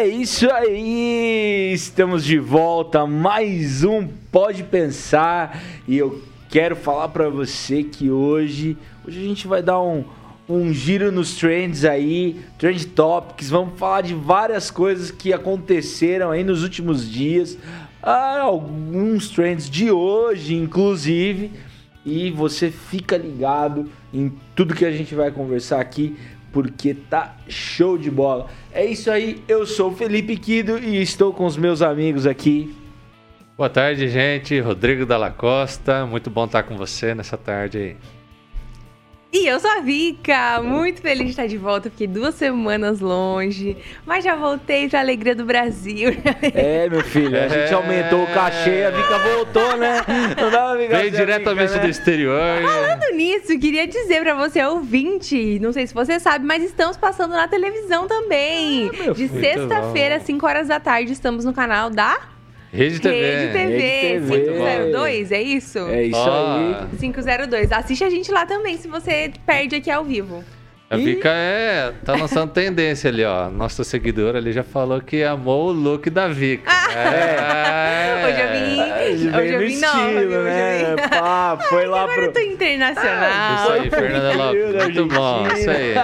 É isso aí! Estamos de volta, mais um Pode Pensar. E eu quero falar para você que hoje, hoje a gente vai dar um, um giro nos trends aí, trend topics. Vamos falar de várias coisas que aconteceram aí nos últimos dias. Ah, alguns trends de hoje, inclusive. E você fica ligado em tudo que a gente vai conversar aqui porque tá show de bola. É isso aí, eu sou o Felipe Quido e estou com os meus amigos aqui. Boa tarde, gente. Rodrigo Dalla Costa, muito bom estar com você nessa tarde aí. E eu sou a Vika, muito feliz de estar de volta, fiquei duas semanas longe, mas já voltei pra alegria do Brasil. É, meu filho, a gente é... aumentou o cachê, a Vika voltou, né? Não dá pra Veio diretamente Vika, né? do exterior. Falando nisso, queria dizer pra você, ouvinte, não sei se você sabe, mas estamos passando na televisão também. Ah, de sexta-feira, 5 horas da tarde, estamos no canal da Rede TV. Rede TV, Rede TV. 502, é isso? É isso oh. aí. 502. Assiste a gente lá também se você perde aqui ao vivo. A Vika é, tá lançando tendência ali, ó. Nossa seguidora ali já falou que amou o look da Vika. Ah, é. Hoje eu vim, hoje, hoje eu vim estilo, né? Pá, foi Ai, lá agora pro... eu tô internacional. isso aí, Fernanda Lopes. Muito bom, isso aí.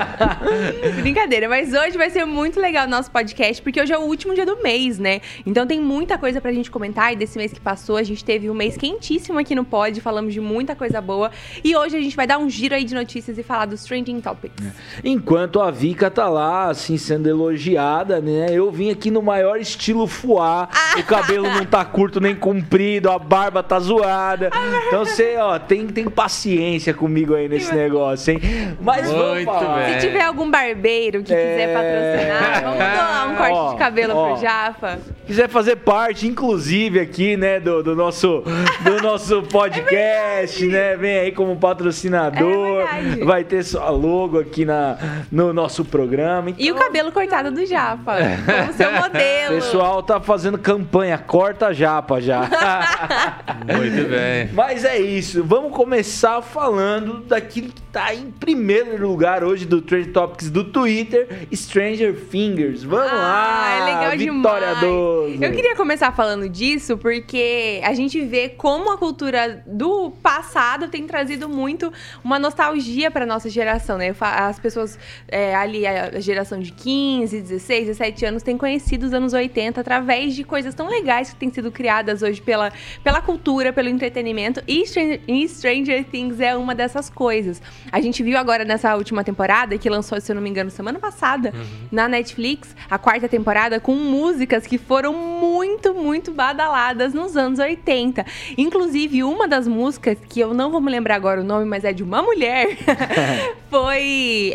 Brincadeira, mas hoje vai ser muito legal o nosso podcast, porque hoje é o último dia do mês, né? Então tem muita coisa pra gente comentar. E desse mês que passou, a gente teve um mês quentíssimo aqui no Pod, falamos de muita coisa boa. E hoje a gente vai dar um giro aí de notícias e falar dos trending topics. É. Enquanto a Vika tá lá, assim, sendo elogiada, né? Eu vim aqui no maior estilo fuá. O cabelo não tá curto nem comprido, a barba tá zoada. Então você, ó, tem, tem paciência comigo aí nesse negócio, hein? Mas Muito vamos falar. Bem. Se tiver algum barbeiro que é... quiser patrocinar, vamos doar um corte ó, de cabelo ó, pro Jafa. Quiser fazer parte, inclusive, aqui, né, do, do nosso, do nosso podcast, é né? Vem aí como patrocinador. É vai ter sua logo aqui na, no nosso programa. Então... E o cabelo cortado do Japa, como seu modelo. O pessoal tá fazendo campanha, corta Japa já. Muito bem. Mas é isso, vamos começar falando daquilo que tá em primeiro lugar hoje do Trend Topics do Twitter, Stranger Fingers. Vamos ah, lá, é legal Vitória demais. Eu queria começar falando disso porque a gente vê como a cultura do passado tem trazido muito uma nostalgia para nossa geração, né? As pessoas é, ali, a geração de 15, 16, 17 anos, têm conhecido os anos 80 através de coisas tão legais que têm sido criadas hoje pela, pela cultura, pelo entretenimento. E Stranger, e Stranger Things é uma dessas coisas. A gente viu agora nessa última temporada, que lançou, se eu não me engano, semana passada, uhum. na Netflix, a quarta temporada, com músicas que foram muito, muito badaladas nos anos 80. Inclusive, uma das músicas, que eu não vou me lembrar agora o nome, mas é de uma mulher, foi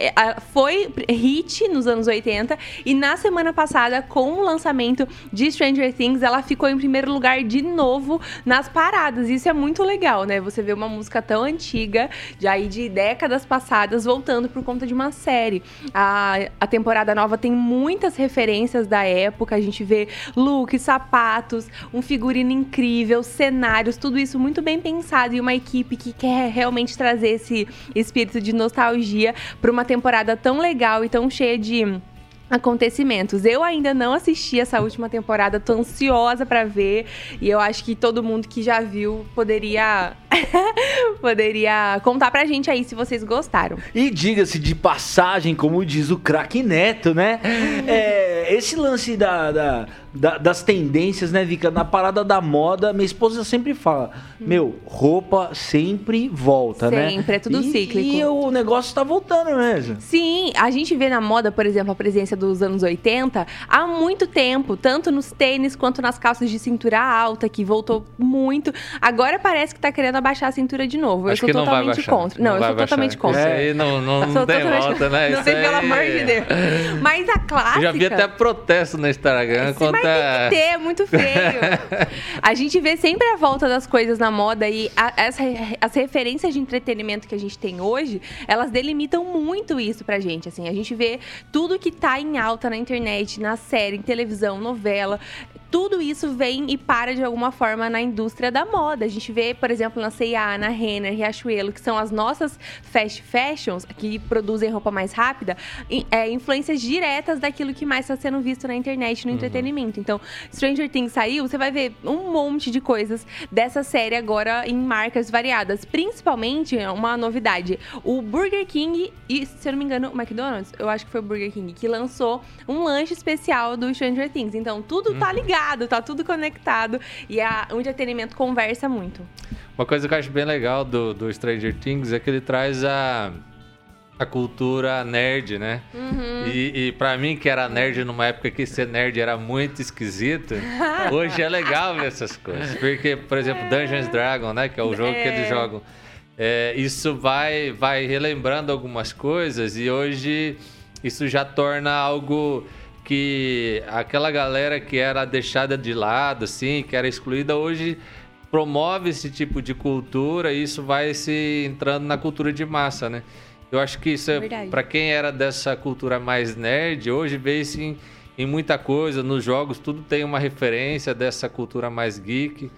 foi hit nos anos 80 e na semana passada, com o lançamento de Stranger Things, ela ficou em primeiro lugar de novo nas paradas. Isso é muito legal, né? Você vê uma música tão antiga, de aí de décadas passadas, voltando por conta de uma série. A, a temporada nova tem muitas referências da época, a gente vê looks, sapatos, um figurino incrível, cenários, tudo isso muito bem pensado e uma equipe que quer realmente trazer esse espírito de nostalgia para uma temporada tão legal e tão cheia de acontecimentos. Eu ainda não assisti essa última temporada, tô ansiosa para ver e eu acho que todo mundo que já viu poderia poderia contar pra gente aí se vocês gostaram. E diga-se de passagem, como diz o craque Neto, né? É, esse lance da, da, da, das tendências, né, Vika? Na parada da moda, minha esposa sempre fala: Meu, roupa sempre volta, sempre, né? Sempre, é tudo e, cíclico. E o negócio tá voltando mesmo. Sim, a gente vê na moda, por exemplo, a presença dos anos 80 há muito tempo, tanto nos tênis quanto nas calças de cintura alta, que voltou muito. Agora parece que tá querendo abaixar a cintura de novo. Acho eu sou totalmente contra. Não, não eu sou totalmente contra. Isso aí não, não, não tem volta, né? Não sei, pelo amor de Deus. Mas a clássica... Eu já vi até protesto no Instagram contra... Mas tem que ter, é muito feio. a gente vê sempre a volta das coisas na moda e a, essa, as referências de entretenimento que a gente tem hoje, elas delimitam muito isso pra gente, assim. A gente vê tudo que tá em alta na internet, na série, em televisão, novela, tudo isso vem e para de alguma forma na indústria da moda. A gente vê, por exemplo, na C&A, na Renner, Riachuelo, que são as nossas fast fashions, que produzem roupa mais rápida, é, influências diretas daquilo que mais está sendo visto na internet, no uhum. entretenimento. Então, Stranger Things saiu, você vai ver um monte de coisas dessa série agora em marcas variadas. Principalmente, uma novidade, o Burger King e, se eu não me engano, o McDonald's, eu acho que foi o Burger King, que lançou um lanche especial do Stranger Things. Então, tudo tá uhum. ligado ligado, tá tudo conectado. E a, o entretenimento conversa muito. Uma coisa que eu acho bem legal do, do Stranger Things é que ele traz a, a cultura nerd, né? Uhum. E, e para mim, que era nerd numa época que ser nerd era muito esquisito, hoje é legal ver essas coisas. Porque, por exemplo, Dungeons Dragon, né? Que é o jogo é. que eles é. jogam. É, isso vai, vai relembrando algumas coisas e hoje isso já torna algo que aquela galera que era deixada de lado, assim, que era excluída, hoje promove esse tipo de cultura e isso vai se entrando na cultura de massa, né? Eu acho que isso é, é para quem era dessa cultura mais nerd, hoje vê isso em, em muita coisa, nos jogos, tudo tem uma referência dessa cultura mais geek.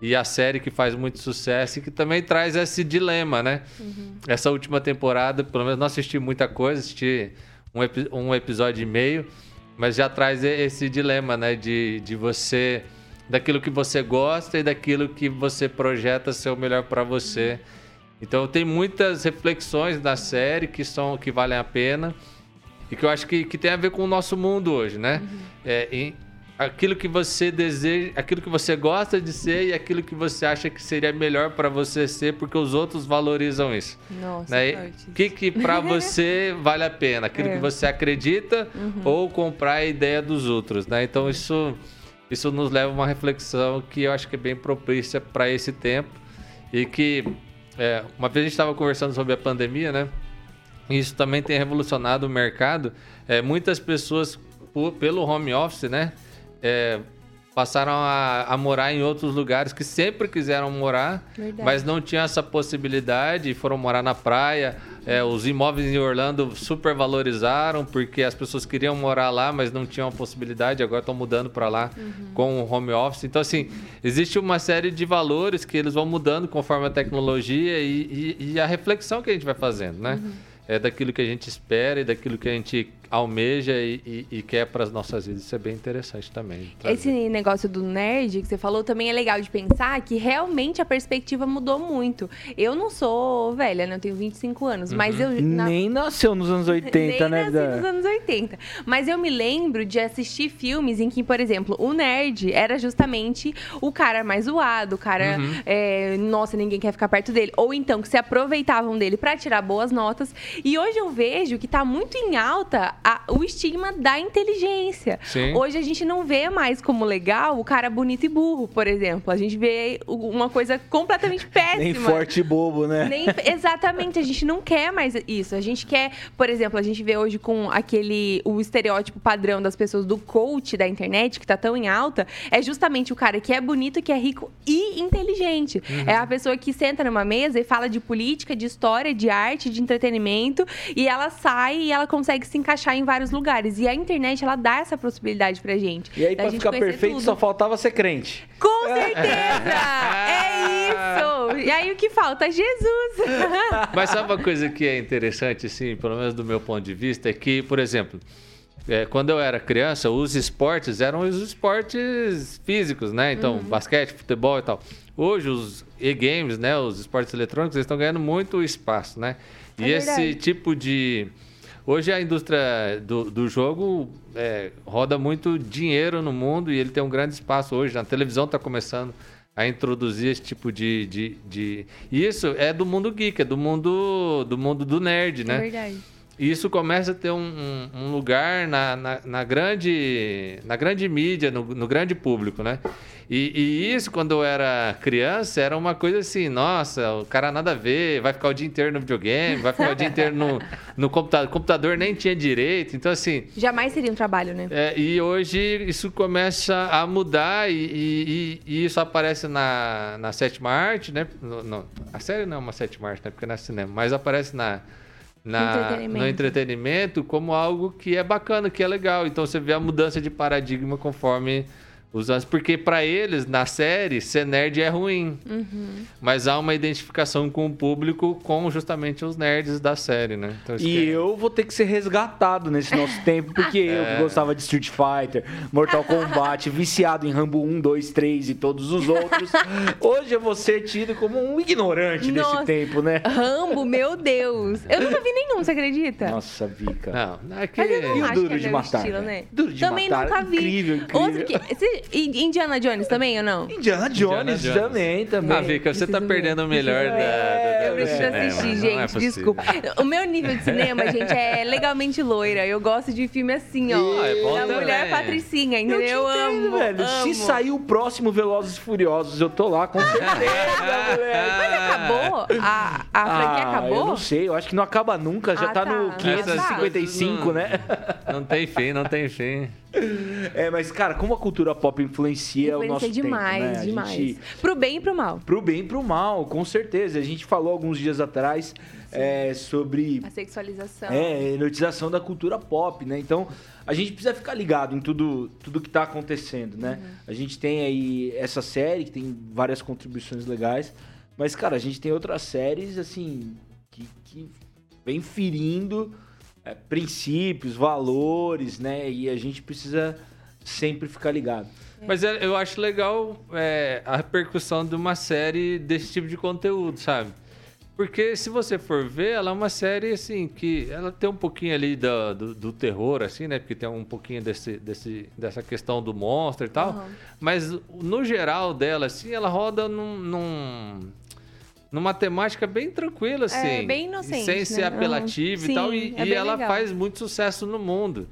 E a série que faz muito sucesso e que também traz esse dilema, né? Uhum. Essa última temporada, pelo menos não assisti muita coisa, assisti um, um episódio e meio. Mas já traz esse dilema, né? De, de você. daquilo que você gosta e daquilo que você projeta ser o melhor para você. Então tem muitas reflexões na série que são que valem a pena e que eu acho que, que tem a ver com o nosso mundo hoje, né? Uhum. É, aquilo que você deseja, aquilo que você gosta de ser e aquilo que você acha que seria melhor para você ser, porque os outros valorizam isso. Nossa, né? O que que para você vale a pena? Aquilo é. que você acredita uhum. ou comprar a ideia dos outros, né? Então isso isso nos leva a uma reflexão que eu acho que é bem propícia para esse tempo e que é, uma vez a gente estava conversando sobre a pandemia, né? Isso também tem revolucionado o mercado. É, muitas pessoas por, pelo home office, né? É, passaram a, a, morar em outros lugares que sempre quiseram morar, Verdade. mas não tinham essa possibilidade foram morar na praia. É, os imóveis em Orlando super valorizaram porque as pessoas queriam morar lá, mas não tinham a possibilidade. Agora estão mudando para lá uhum. com o home office. Então, assim, existe uma série de valores que eles vão mudando conforme a tecnologia e, e, e a reflexão que a gente vai fazendo, né? Uhum. É daquilo que a gente espera e daquilo que a gente almeja e, e, e quer para as nossas vidas. Isso é bem interessante também. Esse negócio do nerd que você falou também é legal de pensar que realmente a perspectiva mudou muito. Eu não sou velha, né? Eu tenho 25 anos, uhum. mas eu... Na... Nem nasceu nos anos 80, Nem né? Nem nos anos 80. Mas eu me lembro de assistir filmes em que, por exemplo, o nerd era justamente o cara mais zoado, o cara... Uhum. É, nossa, ninguém quer ficar perto dele. Ou então que se aproveitavam dele para tirar boas notas. E hoje eu vejo que tá muito em alta a, o estigma da inteligência. Sim. Hoje a gente não vê mais como legal o cara bonito e burro, por exemplo. A gente vê uma coisa completamente péssima. Nem forte e bobo, né? Nem, exatamente, a gente não quer mais isso. A gente quer, por exemplo, a gente vê hoje com aquele o estereótipo padrão das pessoas do coach da internet que tá tão em alta, é justamente o cara que é bonito, que é rico e inteligente. Uhum. É a pessoa que senta numa mesa e fala de política, de história, de arte, de entretenimento, e ela sai e ela consegue se encaixar achar em vários lugares. E a internet, ela dá essa possibilidade pra gente. E aí, pra ficar perfeito, tudo. só faltava ser crente. Com certeza! é isso! E aí, o que falta? Jesus! Mas sabe uma coisa que é interessante, assim, pelo menos do meu ponto de vista, é que, por exemplo, é, quando eu era criança, os esportes eram os esportes físicos, né? Então, uhum. basquete, futebol e tal. Hoje, os e-games, né? Os esportes eletrônicos, eles estão ganhando muito espaço, né? É e verdade. esse tipo de Hoje a indústria do, do jogo é, roda muito dinheiro no mundo e ele tem um grande espaço hoje. Na televisão está começando a introduzir esse tipo de, de, de, Isso é do mundo geek, é do mundo do, mundo do nerd, né? É verdade. E isso começa a ter um, um, um lugar na, na, na, grande, na grande mídia, no, no grande público, né? E, e, isso, quando eu era criança, era uma coisa assim, nossa, o cara nada a ver, vai ficar o dia inteiro no videogame, vai ficar o dia inteiro no, no computador. O computador nem tinha direito, então assim... Jamais seria um trabalho, né? É, e hoje isso começa a mudar e, e, e, isso aparece na, na sétima arte, né? No, no, a série não é uma sétima arte, né? Porque não é cinema, mas aparece na na, entretenimento. no entretenimento como algo que é bacana, que é legal. Então você vê a mudança de paradigma conforme Os, porque para eles, na série, ser nerd é ruim. Uhum. Mas há uma identificação com o público com justamente os nerds da série, né? Então, e que... eu vou ter que ser resgatado nesse nosso tempo, porque é. eu gostava de Street Fighter, Mortal Kombat, viciado em Rambo 1, 2, 3 e todos os outros. Hoje eu vou ser tido como um ignorante Nossa, desse tempo, né? Rambo, meu Deus. Eu nunca vi nenhum, você acredita? Nossa, Vika. Não, é que... Mas eu não e o Duro de é Matar? Estilo, né? Duro de Também Matar. nunca vi. Incrível, incrível. Outro que... Indiana Jones também ou não? Indiana Jones, Indiana Jones. também, também. Ah, Vika, você tá perdendo o melhor da, da, Eu preciso cinema, assistir, gente, é desculpa. O meu nível de cinema, gente, é legalmente loira. Eu gosto de filme assim, ó. Ah, é bom da também. mulher patricinha, entendeu? Eu, te entendo, amo, velho. amo. Se sair o próximo Velozes e Furiosos, eu tô lá, com certeza, moleque. Mas acabou? A, a franquia ah, acabou? Eu não sei, eu acho que não acaba nunca. Já Ah, tá, tá. no Ah, 555, tá. né? Não tem fim, não tem fim. É, mas, cara, como a cultura pop influencia, o nosso Influencia demais, tempo, né? Demais. gente- Pro bem e pro mal. Pro bem e pro mal, com certeza. A gente falou alguns dias atrás é, sobre A sexualização. é, erotização da cultura pop, né? Então, a gente precisa ficar ligado em tudo, tudo que tá acontecendo, né? A gente tem aí essa série que tem várias contribuições legais, mas, cara, a gente tem outras séries, assim, que, que vem ferindo é, princípios, valores, né? E a gente precisa sempre ficar ligado. Mas é- eu acho legal é, a repercussão de uma série desse tipo de conteúdo, sabe? Porque se você for ver, ela é uma série, assim, que ela tem um pouquinho ali do, do, do terror, assim, né? Porque tem um pouquinho desse, desse, dessa questão do monstro e tal. Aham. Mas no geral dela, assim, ela roda num... num- Numa temática bem tranquila, assim. É, bem inocente, Sem né? ser Aham. apelativa Sim, e tal. E, é e ela legal. faz muito sucesso no mundo.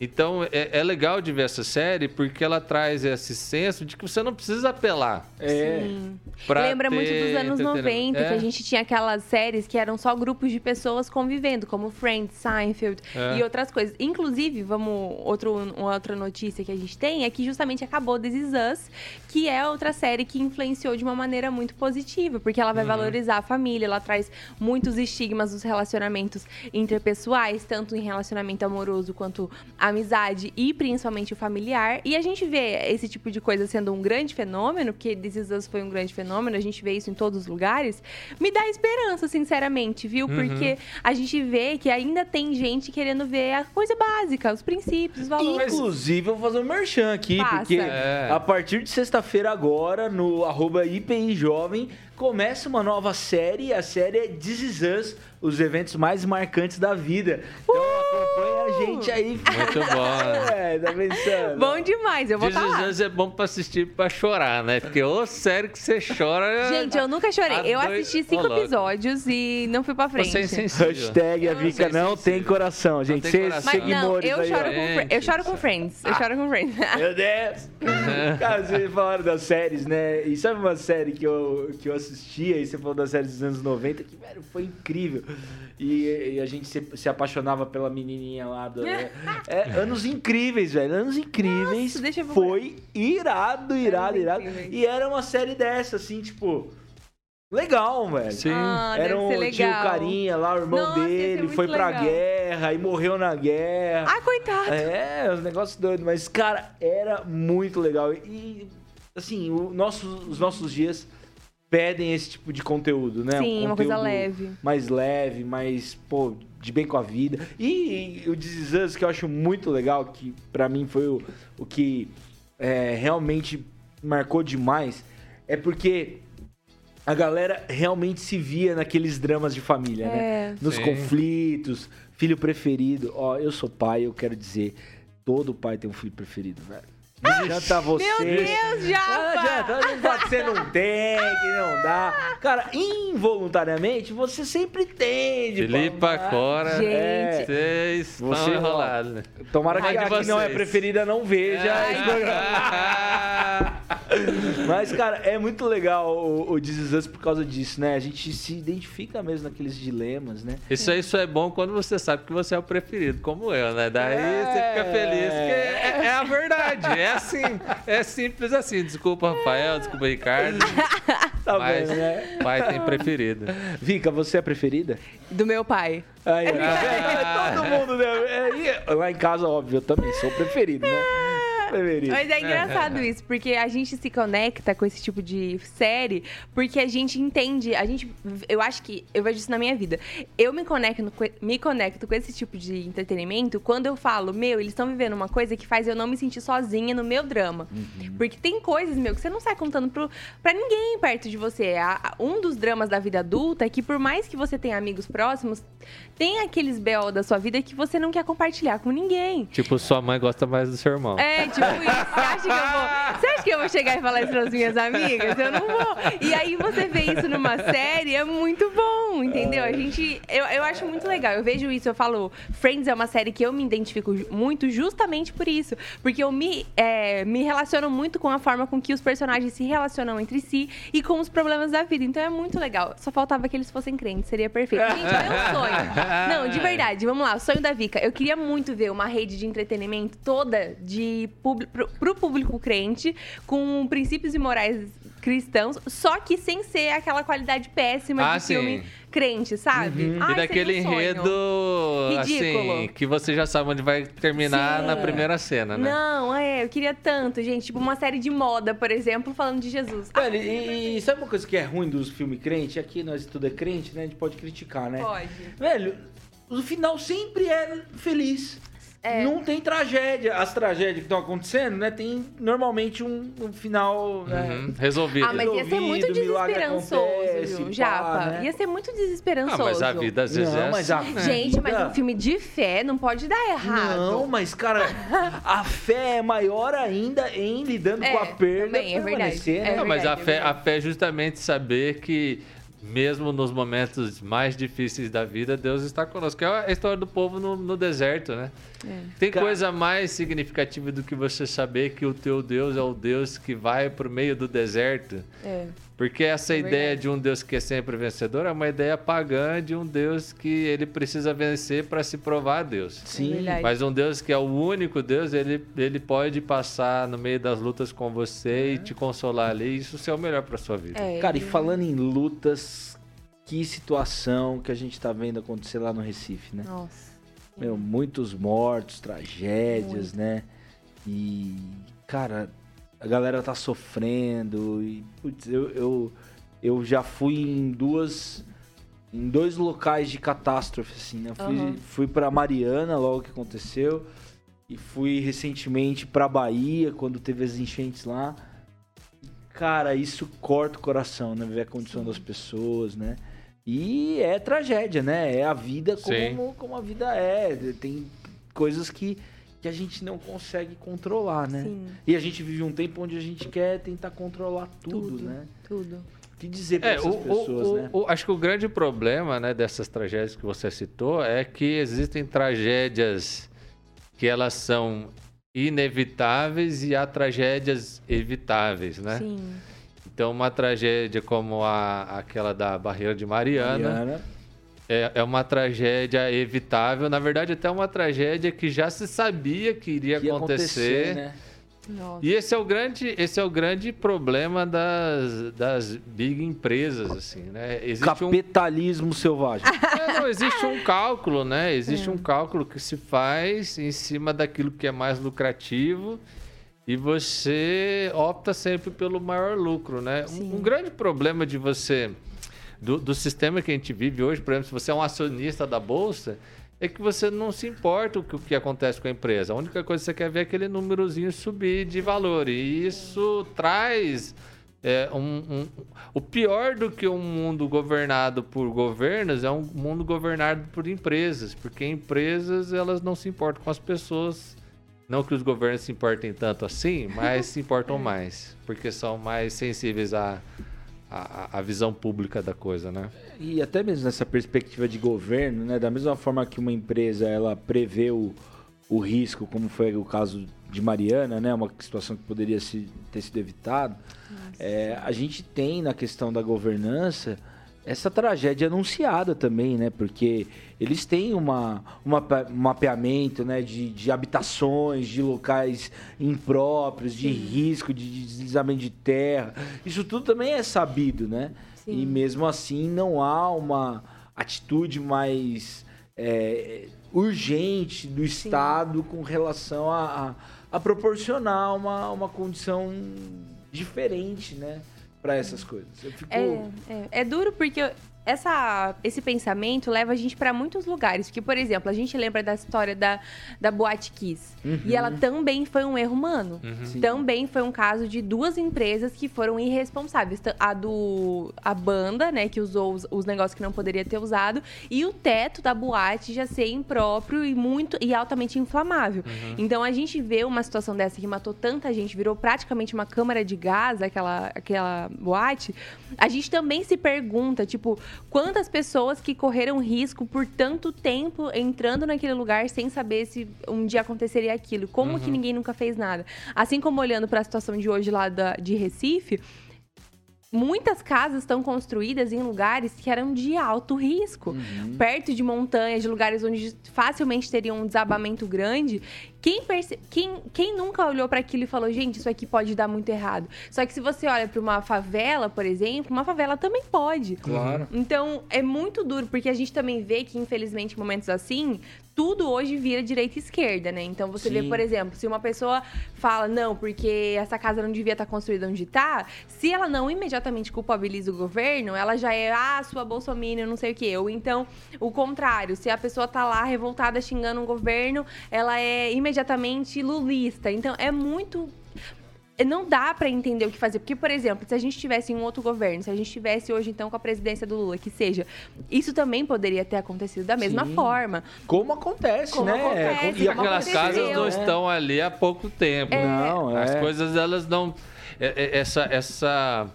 Então é, é legal de ver essa série porque ela traz esse senso de que você não precisa apelar. É. Sim. pra Lembra muito dos anos entretenimento. 90, que É. a gente tinha aquelas séries que eram só grupos de pessoas convivendo, como Friends, Seinfeld É. e outras coisas. Inclusive, vamos outro, uma outra notícia que a gente tem é que justamente acabou This Is Us, que é outra série que influenciou de uma maneira muito positiva, porque ela vai Uhum. valorizar a família, ela traz muitos estigmas dos relacionamentos interpessoais, tanto em relacionamento amoroso quanto amizade e principalmente o familiar. E a gente vê esse tipo de coisa sendo um grande fenômeno, porque This Is Us foi um grande fenômeno, a gente vê isso em todos os lugares, me dá esperança, sinceramente, viu? Uhum. Porque a gente vê que ainda tem gente querendo ver a coisa básica, os princípios, os valores. Inclusive, eu vou fazer um merchan aqui, Faça. porque É. a partir de sexta-feira agora, no arroba IPI Jovem, começa uma nova série. A série é This Is Us, os eventos mais marcantes da vida. Então acompanha a gente aí. Muito bom. É, tá pensando? Bom demais, eu vou lá. Is Us é bom pra assistir pra chorar, né? Porque, ô, sério que você chora. Gente, eu nunca chorei. Eu dois- assisti cinco louco. episódios e não fui pra frente. Você é insensível. Hashtag a Eu Vika não tem coração, gente. tem Cês coração. Mas não, eu choro, eu choro com Friends. Eu choro com Friends. Meu Deus! Cara, vocês falaram das séries, né? E sabe uma série que eu, que eu assistia, e você falou das séries dos anos 90, que, velho, foi incrível. E, e a gente se, se apaixonava pela menininha lá do... É, anos incríveis, velho. Anos incríveis. Nossa, deixa eu procurar. foi irado, irado, irado. E era uma série dessa, assim, tipo... Legal, velho. Sim. Ah, Era um ser tio legal. carinha lá, o irmão Nossa, dele, foi pra legal. guerra e morreu na guerra. Ai, coitado. É, os negócios doidos, mas, cara, era muito legal. E, assim, o nosso, os nossos dias pedem esse tipo de conteúdo, né? Sim, Um uma coisa leve. Mais leve, mais, pô, de bem com a vida. E, o This Is Us, que eu acho muito legal, que pra mim foi o, o que é, realmente marcou demais, é porque a galera realmente se via naqueles dramas de família, né? É. Nos Sim. conflitos, filho preferido. Ó, eu sou pai, eu quero dizer, todo pai tem um filho preferido, velho. Não adianta você. Meu Deus, Não Japa! adianta, não pode que você não tem, que não dá. Cara, involuntariamente, você sempre tem. de Filipa falar. Cora. Gente. Vocês Você, estão ó, enrolados. né? Tomara que a que não é vocês. preferida não veja esse programa. Mas, cara, é muito legal o, o This Is Us por causa disso, né? A gente se identifica mesmo naqueles dilemas, né? Isso, aí só é bom quando você sabe que você é o preferido, como eu, né? Daí você fica feliz, que é, é a verdade. É assim, é simples assim. Desculpa, Rafael, desculpa, Ricardo. Tá mas vendo, né? pai tem preferido. Vika, você é a preferida? Do meu pai. Aí, Ah. é, todo mundo, né? É, lá em casa, óbvio, eu também sou o preferido, né? Mas é engraçado isso, porque a gente se conecta com esse tipo de série, porque a gente entende, a gente, eu acho que, eu vejo isso na minha vida, eu me conecto, com- me conecto com esse tipo de entretenimento quando eu falo, meu, eles estão vivendo uma coisa que faz eu não me sentir sozinha no meu drama. Porque tem coisas, meu, que você não sai contando pro, pra ninguém perto de você. A- a- um dos dramas da vida adulta é que por mais que você tenha amigos próximos, tem aqueles BO da sua vida que você não quer compartilhar com ninguém. Tipo, sua mãe gosta mais do seu irmão. É, tipo isso. Você acha que eu vou. Você acha que eu vou chegar e falar isso pras minhas amigas? Eu não vou. E aí você vê isso numa série, é muito bom, entendeu? A gente. Eu, eu acho muito legal. Eu vejo isso, eu falo. Friends é uma série que eu me identifico muito justamente por isso. Porque eu me, é, me relaciono muito com a forma com que os personagens se relacionam entre si e com os problemas da vida. Então é muito legal. Só faltava que eles fossem crentes, seria perfeito. Gente, é meu sonho. Não, de verdade, vamos lá. O sonho da Vika. Eu queria muito ver uma rede de entretenimento toda de pro, pro público crente, com princípios e morais cristãos, só que sem ser aquela qualidade péssima Ah, de sim. filme crente, sabe? E Ai, daquele seria um enredo, Ridículo. assim, que você já sabe onde vai terminar Sim. na primeira cena, né? Não, é, eu queria tanto, gente. Tipo, uma série de moda, por exemplo, falando de Jesus. Ah, Velho, e, e sabe uma coisa que é ruim dos filmes crente? Aqui nós tudo é crente, né? A gente pode criticar, né? pode. Velho, o final sempre é feliz. É. Não tem tragédia. As tragédias que estão acontecendo, né? Tem normalmente um, um final. né? Uhum, Resolvido. Ah, mas ia ser muito desesperançoso, acontece, viu, pá, Japa? né? Ia ser muito Ah, desesperançoso. mas a vida às vezes Não, é mas assim, a- né? Gente, mas Vida. um filme de fé não pode dar errado. Não, mas, cara, a fé é maior ainda em lidando É, com a perda também, é verdade. né? É Não, mas a é fé, a fé é justamente saber que mesmo nos momentos mais difíceis da vida, Deus está conosco. Que é a história do povo no, no deserto, né? É. Tem Cara- coisa mais significativa do que você saber que o teu Deus é o Deus que vai pro meio do deserto. É. Porque essa É ideia de um Deus que é sempre vencedor é uma ideia pagã de um Deus que ele precisa vencer para se provar a Deus. Sim. verdade. Mas um Deus que é o único Deus, ele, ele pode passar no meio das lutas com você e te consolar ali. e Isso ser o melhor para sua vida. É, Cara, e ele- falando em lutas, que situação que a gente tá vendo acontecer lá no Recife, né? Nossa. Meu, muitos mortos, tragédias, Muito. né? E, cara, a galera tá sofrendo. E, putz, eu, eu, eu já fui em duas. Em dois locais de catástrofe, assim, né? Fui, Aham. fui pra Mariana, logo que aconteceu. E fui recentemente pra Bahia, quando teve as enchentes lá. Cara, isso corta o coração, né? Ver a condição das pessoas, né? E é tragédia, né? É a vida Sim. como, como a vida é. Tem coisas que, que a gente não consegue controlar, né? Sim, E a gente vive um tempo onde a gente quer tentar controlar tudo, Tudo. né? tudo. O que dizer pra É, essas o, pessoas, o- né? o- acho que o grande problema né, dessas tragédias que você citou é que existem tragédias que elas são inevitáveis e há tragédias evitáveis, né? Sim. Então, uma tragédia como a, aquela da Barreira de Mariana, Mariana. É, é uma tragédia evitável. Na verdade, até uma tragédia que já se sabia que iria que ia acontecer. né? E esse é o grande, esse é o grande problema das, das big empresas, assim, né? Existe um, Capitalismo selvagem. é, não, existe um cálculo, né? Existe um cálculo que se faz em cima daquilo que é mais lucrativo e você opta sempre pelo maior lucro, né? Um, um grande problema de você do, do sistema que a gente vive hoje, por exemplo, se você é um acionista da bolsa, é que você não se importa o que, o que acontece com a empresa. A única coisa que você quer ver é aquele númerozinho subir de valor. E isso traz é, um, um- o pior do que um mundo governado por governos é um mundo governado por empresas, porque empresas elas não se importam com as pessoas. Não que os governos se importem tanto assim, mas se importam mais, porque são mais sensíveis à, à visão pública da coisa, né? E até mesmo nessa perspectiva de governo, né? Da mesma forma que uma empresa ela prevê o, o risco, como foi o caso de Mariana, né? Uma situação que poderia se, ter sido evitada. É, a gente tem na questão da governança essa tragédia anunciada também, né? Porque eles têm uma, uma um mapeamento né? de, de habitações, de locais impróprios, de risco, de deslizamento de terra. Isso tudo também é sabido, né? Sim. E mesmo assim não há uma atitude mais é, urgente do Estado com relação a, a, a proporcionar uma, uma condição diferente, né? Para essas coisas. Fico... É, é, é duro porque essa, esse pensamento leva a gente para muitos lugares. Porque, por exemplo, a gente lembra da história da, da Boate Kiss. Uhum. E ela também foi um erro humano. Uhum. Também foi um caso de duas empresas que foram irresponsáveis. A do... A banda, né, que usou os, os negócios que não poderia ter usado. E o teto da boate já ser impróprio e muito... E altamente inflamável. Uhum. Então, a gente vê uma situação dessa que matou tanta gente, virou praticamente uma câmara de gás, aquela, aquela boate. A gente também se pergunta, tipo quantas pessoas que correram risco por tanto tempo entrando naquele lugar sem saber se um dia aconteceria aquilo. Como uhum. que ninguém nunca fez nada? Assim como olhando para a situação de hoje lá da, de Recife, muitas casas estão construídas em lugares que eram de alto risco, uhum. perto de montanhas, de lugares onde facilmente teria um desabamento grande. Quem, perce... quem, quem nunca olhou para aquilo e falou, gente, isso aqui pode dar muito errado? Só que se você olha para uma favela, por exemplo, uma favela também pode. Claro. Então é muito duro, porque a gente também vê que, infelizmente, em momentos assim, tudo hoje vira direita e esquerda, né? Então você Sim. vê, por exemplo, se uma pessoa fala, não, porque essa casa não devia estar construída onde está, se ela não imediatamente culpabiliza o governo, ela já é, ah, sua bolsominion, não sei o quê. Ou então, o contrário, se a pessoa tá lá revoltada xingando um governo, ela é imediatamente lulista. Então é muito não dá para entender o que fazer. Porque, por exemplo, se a gente tivesse um outro governo, se a gente tivesse hoje, então, com a presidência do Lula, que seja, isso também poderia ter acontecido da mesma Sim. forma. Como acontece, como né? Acontece, e aquelas casas não estão ali há pouco tempo. É. Não, é. As coisas, elas não... É, é, essa... essa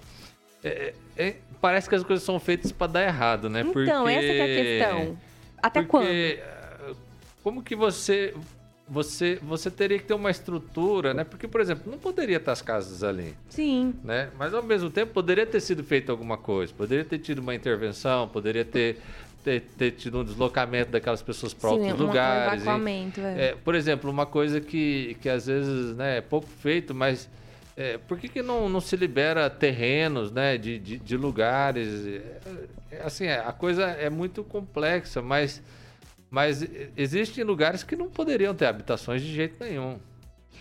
é, parece que as coisas são feitas para dar errado, né? Então, Porque... essa é a questão. Até Porque... quando? Como que você você, você teria que ter uma estrutura, né? Porque, por exemplo, não poderia estar as casas ali. Sim. Né? Mas ao mesmo tempo poderia ter sido feito alguma coisa, poderia ter tido uma intervenção, poderia ter, ter, ter tido um deslocamento daquelas pessoas para outros lugares. Um evacuamento, e, é. Por exemplo, uma coisa que, que às vezes né, é pouco feito, mas é, por que, que não, não se libera terrenos né, de, de, de lugares? É, assim, é, a coisa é muito complexa, mas mas existem lugares que não poderiam ter habitações de jeito nenhum.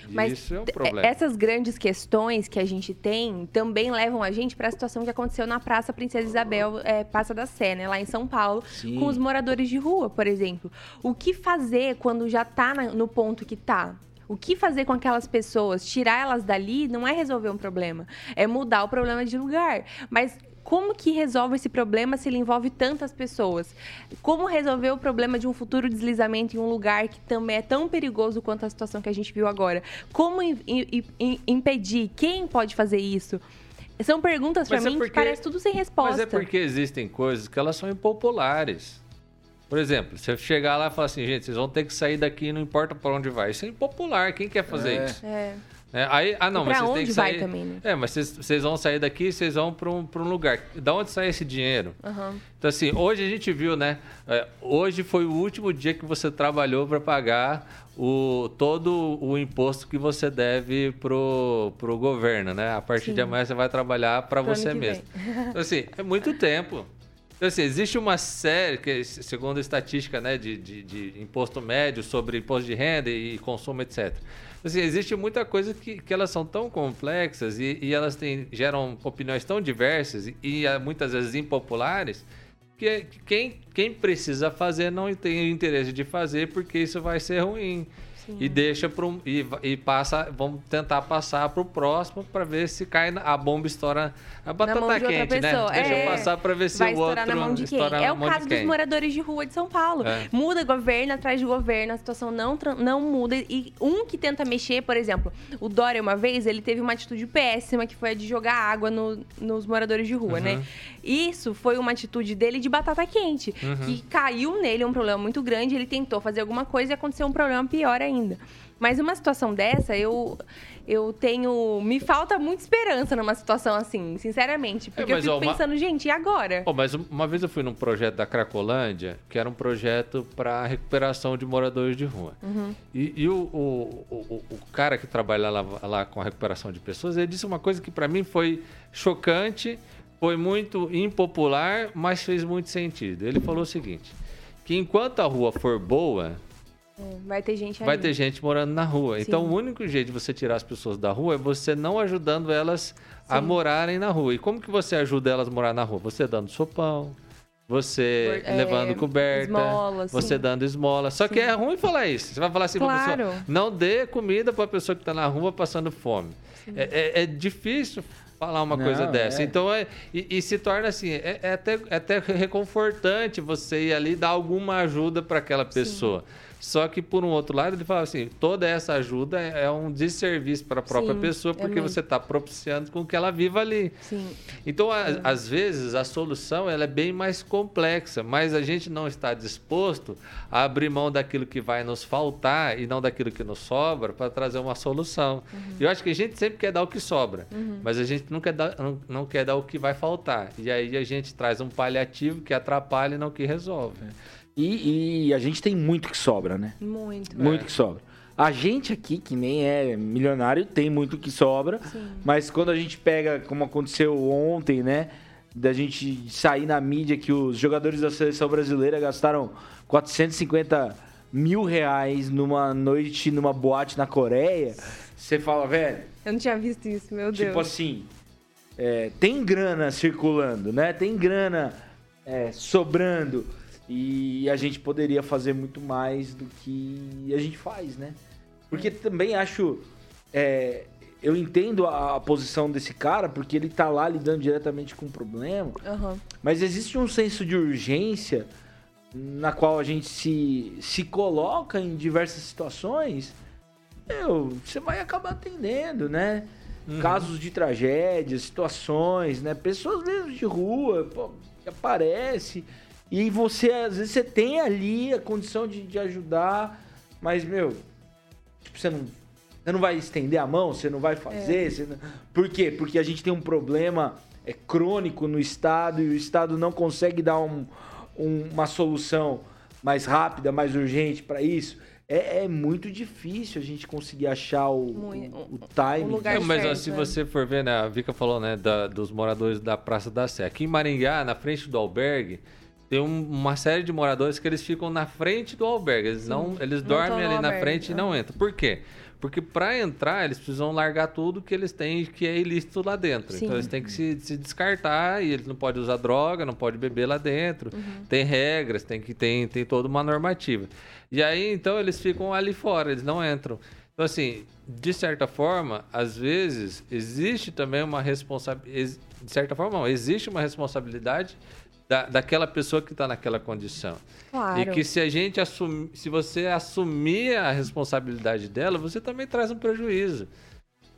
Mas isso é um problema. essas grandes questões que a gente tem também levam a gente para a situação que aconteceu na Praça Princesa Isabel, é, Praça da Sé, né, lá em São Paulo, Sim. com os moradores de rua, por exemplo. O que fazer quando já está no ponto que está? O que fazer com aquelas pessoas? Tirar elas dali não é resolver um problema, é mudar o problema de lugar. Mas como que resolve esse problema se ele envolve tantas pessoas? Como resolver o problema de um futuro deslizamento em um lugar que também é tão perigoso quanto a situação que a gente viu agora? Como impedir? Quem pode fazer isso? São perguntas para é mim porque, que parece tudo sem resposta. Mas é porque existem coisas que elas são impopulares. Por exemplo, você chegar lá e falar assim, gente, vocês vão ter que sair daqui, não importa para onde vai. Isso é impopular. Quem quer fazer é. isso? É. É, aí, ah, não, mas vocês têm que sair. Também, né? É, mas vocês, vocês vão sair daqui vocês vão para um, um lugar. Da onde sai esse dinheiro? Uhum. Então, assim, hoje a gente viu, né? É, hoje foi o último dia que você trabalhou para pagar o, todo o imposto que você deve pro, pro governo, né? A partir Sim. de amanhã você vai trabalhar para você mesmo. Então, assim, é muito tempo. Então, assim, existe uma série, que, segundo a estatística né, de, de, de imposto médio sobre imposto de renda e consumo, etc. Assim, existe muita coisa que, que elas são tão complexas e, e elas têm, geram opiniões tão diversas e, e ah, muitas vezes impopulares que quem, quem precisa fazer não tem o interesse de fazer porque isso vai ser ruim. E deixa para um, e, e passa, vamos tentar passar para o próximo para ver se cai a bomba estoura a batata quente, né? Deixa é, passar para ver se vai o outro na mão de quem. É o caso dos moradores de rua de São Paulo. É. Muda governo atrás de governo, a situação não não muda e um que tenta mexer, por exemplo, o Dória uma vez, ele teve uma atitude péssima que foi a de jogar água no, nos moradores de rua, né? uhum. né? Isso foi uma atitude dele de batata quente, uhum. que caiu nele um problema muito grande, ele tentou fazer alguma coisa e aconteceu um problema pior ainda ainda. Mas uma situação dessa, eu, eu tenho. Me falta muita esperança numa situação assim, sinceramente. Porque é, eu fico ó, pensando, uma... gente, e agora? Oh, mas uma vez eu fui num projeto da Cracolândia, que era um projeto para recuperação de moradores de rua. Uhum. E, e o, o, o, o, cara que trabalha lá, lá com a recuperação de pessoas, ele disse uma coisa que para mim foi chocante, foi muito impopular, mas fez muito sentido. Ele falou o seguinte que enquanto a rua for boa, vai ter gente vai ali. ter gente morando na rua. Sim. Então, o único jeito de você tirar as pessoas da rua é você não ajudando elas a Sim. morarem na rua. E como que você ajuda elas a morar na rua? Você dando sopão, você é, levando coberta, esmola, sim. você dando esmola. Só que Sim. é ruim falar isso. Você vai falar assim pra Claro. pessoa, não dê comida pra pessoa que tá na rua passando fome. É, é- é difícil falar uma Não, coisa dessa. é. Então, é, e, e se torna assim, é, é até, é até reconfortante você ir ali dar alguma ajuda para aquela pessoa. Só que, por um outro lado, ele fala assim: toda essa ajuda é é um desserviço para a própria Sim, pessoa, é porque muito. você está propiciando com que ela viva ali. Sim. Então, a- às vezes, a solução ela é bem mais complexa, mas a gente não está disposto a abrir mão daquilo que vai nos faltar e não daquilo que nos sobra para trazer uma solução. Eu acho que a gente sempre quer dar o que sobra, mas a gente nunca dá, não, não quer dar o que vai faltar. E aí a gente traz um paliativo que atrapalha e não que resolve. E, e a gente tem muito que sobra, né? Muito. Muito que sobra. A gente aqui, que nem é milionário, tem muito que sobra. Sim. Mas quando a gente pega, como aconteceu ontem, né? Da gente sair na mídia que os jogadores da seleção brasileira gastaram 450 mil reais numa noite, numa boate na Coreia. Você fala, velho, Eu não tinha visto isso, meu Deus. tipo assim, é, tem grana circulando, né? Tem grana é, sobrando. E a gente poderia fazer muito mais do que a gente faz, né? Porque também acho. é, eu entendo a, a posição desse cara, porque ele tá lá lidando diretamente com o problema. Aham. Mas existe um senso de urgência na qual a gente se, se coloca em diversas situações. Meu, você vai acabar atendendo, né? Casos de tragédias, situações, né? Pessoas mesmo de rua, pô, que aparece. E você, às vezes, você tem ali a condição de, de ajudar, mas, meu, tipo, você não, você não vai estender a mão, você não vai fazer. Você não... Por quê? Porque a gente tem um problema é, crônico no Estado e o Estado não consegue dar um- um- uma solução mais rápida, mais urgente para isso. É, é muito difícil a gente conseguir achar o, Muito. o, o time. Um lugar É, mas ó, se né? você for ver, né, a Vika falou, né, da- dos moradores da Praça da Sé. Aqui em Maringá, na frente do albergue, tem um- uma série de moradores que eles ficam na frente do albergue. Eles não, eles Não dormem ali na frente e não entram. Por quê? Porque para entrar, eles precisam largar tudo que eles têm que é ilícito lá dentro. Sim. Então eles têm que se, se descartar e eles não podem usar droga, não pode beber lá dentro. Tem regras, tem que tem, tem toda uma normativa. E aí, então, eles ficam ali fora, eles não entram. Então, assim, de certa forma, às vezes, existe também uma responsabilidade. De certa forma, não, existe uma responsabilidade da, daquela pessoa que está naquela condição. Claro. E que se a gente assumir, se você assumir a responsabilidade dela, você também traz um prejuízo.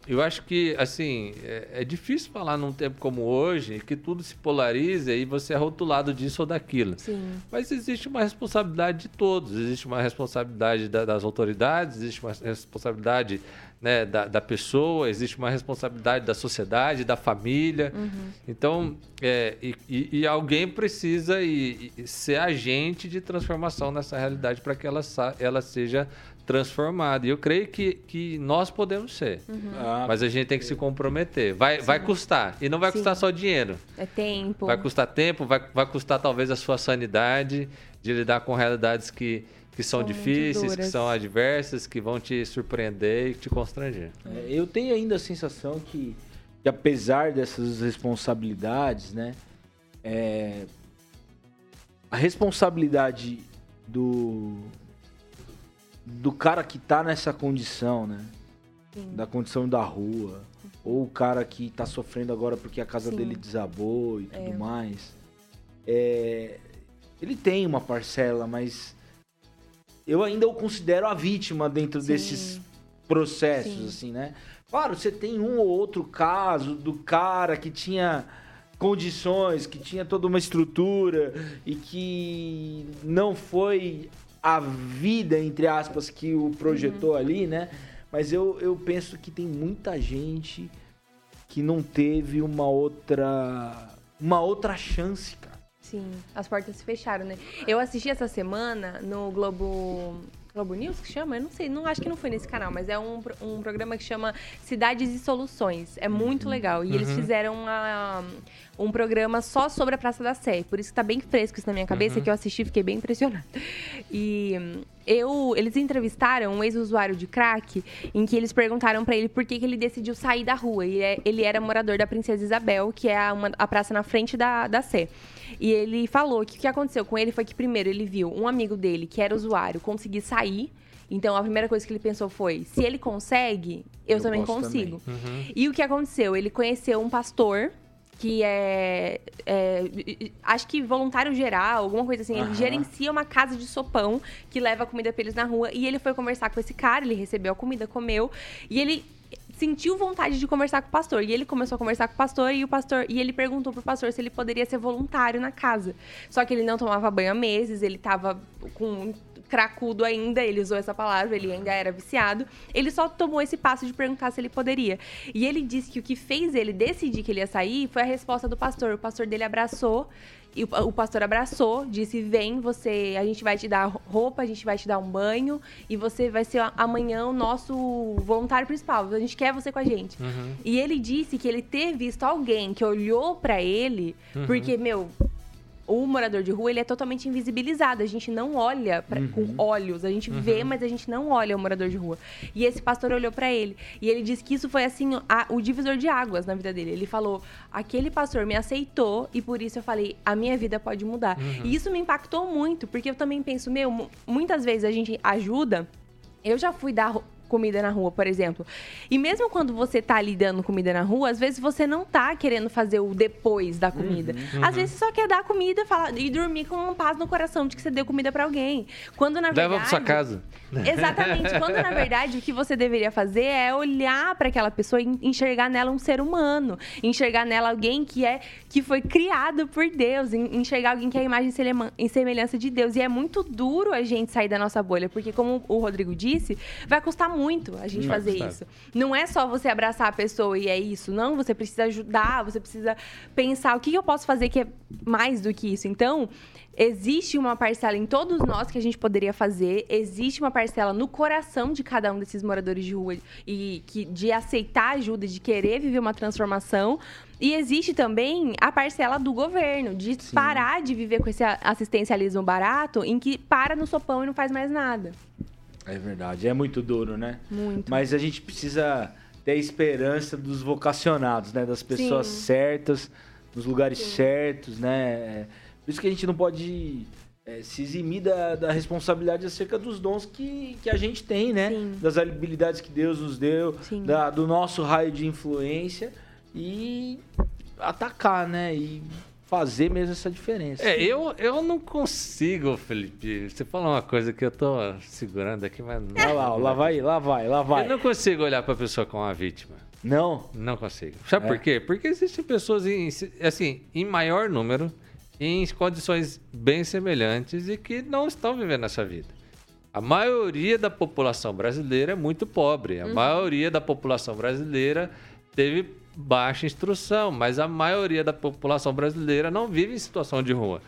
Eu acho que, assim, é, é difícil falar num tempo como hoje, que tudo se polariza e você é rotulado disso ou daquilo. Sim. Mas existe uma responsabilidade de todos, existe uma responsabilidade da- das autoridades, existe uma responsabilidade né, da, da pessoa, existe uma responsabilidade da sociedade, da família. Então, é, e, e- alguém precisa e- e ser agente de transformação nessa realidade para que ela, ela seja transformada. E eu creio que, que nós podemos ser. Ah, Mas a gente tem que se comprometer. Vai, vai custar. E não vai Sim. custar só dinheiro. É tempo. Vai custar tempo, vai, vai custar talvez a sua sanidade de lidar com realidades que, que são, São difíceis, que são adversas, que vão te surpreender e te constranger. É, eu tenho ainda a sensação que, que apesar dessas responsabilidades, né? é, a responsabilidade do do cara que tá nessa condição, né? Sim. Da condição da rua. Ou o cara que tá sofrendo agora porque a casa Sim. dele desabou e tudo É. mais. É, ele tem uma parcela, mas eu ainda o considero a vítima dentro Sim. desses processos, Sim. assim, né? Claro, você tem um ou outro caso do cara que tinha condições, que tinha toda uma estrutura e que não foi a vida, entre aspas, que o projetou ali, né? Mas eu, eu penso que tem muita gente que não teve uma outra uma outra chance, cara. Sim, as portas se fecharam, né? Eu assisti essa semana no Globo Globo News que chama? Eu não sei, não acho que não foi nesse canal, mas é um, um programa que chama Cidades e Soluções. É muito legal. E Uhum. eles fizeram uma- um programa só sobre a Praça da Sé. Por isso que tá bem fresco isso na minha cabeça, Uhum. que eu assisti e fiquei bem impressionada. E eu, eles entrevistaram um ex-usuário de crack, em que eles perguntaram pra ele por que, que ele decidiu sair da rua. E é- ele era morador da Princesa Isabel, que é a, uma- a praça na frente da, da Sé. E ele falou que o que aconteceu com ele foi que, primeiro, ele viu um amigo dele, que era usuário, conseguir sair. Então, a primeira coisa que ele pensou foi: se ele consegue, eu, Eu também consigo. Uhum. E o que aconteceu? Ele conheceu um pastor que é, é, acho que voluntário geral, alguma coisa assim. Ele gerencia uma casa de sopão que leva comida pra eles na rua. E ele foi conversar com esse cara, ele recebeu a comida, comeu. E ele sentiu vontade de conversar com o pastor. E ele começou a conversar com o pastor e o pastor e ele perguntou pro pastor se ele poderia ser voluntário na casa. Só que ele não tomava banho há meses, ele tava com cracudo ainda, ele usou essa palavra, ele ainda era viciado. Ele só tomou esse passo de perguntar se ele poderia. E ele disse que o que fez ele decidir que ele ia sair foi a resposta do pastor. O pastor dele abraçou e o, pastor abraçou, disse: "Vem, você, a gente vai te dar roupa, a gente vai te dar um banho e você vai ser amanhã o nosso voluntário principal. A gente quer você com a gente". Uhum. E ele disse que ele ter visto alguém que olhou pra ele, Uhum. porque, meu, o morador de rua, ele é totalmente invisibilizado. A gente não olha pra- com olhos. A gente vê, mas a gente não olha o morador de rua. E esse pastor olhou pra ele. E ele disse que isso foi, assim, a- o divisor de águas na vida dele. Ele falou, aquele pastor me aceitou e por isso eu falei, a minha vida pode mudar. E isso me impactou muito, porque eu também penso, meu, mu- muitas vezes a gente ajuda... Eu já fui dar comida na rua, por exemplo. E mesmo quando você tá ali dando comida na rua, às vezes você não tá querendo fazer o depois da comida. Às vezes você só quer dar comida falar, e dormir com uma paz no coração de que você deu comida pra alguém. Quando na verdade. Leva pra sua casa. Exatamente. Quando, na verdade, o que você deveria fazer é olhar para aquela pessoa e enxergar nela um ser humano. Enxergar nela alguém que é que foi criado por Deus. en- Enxergar alguém que é a imagem e semelhança de Deus. E é muito duro a gente sair da nossa bolha, porque, como o Rodrigo disse, vai custar muito a gente Vai fazer isso. Não é só você abraçar a pessoa e é isso. Não, você precisa ajudar, você precisa pensar o que eu posso fazer que é mais do que isso. Então, existe uma parcela em todos nós que a gente poderia fazer, existe uma parcela no coração de cada um desses moradores de rua e que de aceitar ajuda, de querer viver uma transformação. E existe também a parcela do governo, de parar de viver com esse assistencialismo barato em que para no sopão e não faz mais nada. É verdade, é muito duro, né? Muito. Mas a gente precisa ter a esperança dos vocacionados, né? Das pessoas Sim. certas, nos lugares certos, né? É, Por isso que a gente não pode é, se eximir da, da responsabilidade acerca dos dons que, que a gente tem, né? Sim. Das habilidades que Deus nos deu, Sim. da- do nosso raio de influência e atacar, né? E fazer mesmo essa diferença. É, eu, eu não consigo, Felipe. Você falou uma coisa que eu tô segurando aqui, mas não. Olha lá, lá vai, lá vai, lá vai. Eu não consigo olhar pra pessoa como uma vítima. Não? Não consigo. Sabe É? por quê? Porque existem pessoas em, assim, em maior número, em condições bem semelhantes e que não estão vivendo essa vida. A maioria da população brasileira é muito pobre. A maioria da população brasileira teve baixa instrução, mas a maioria da população brasileira não vive em situação de rua.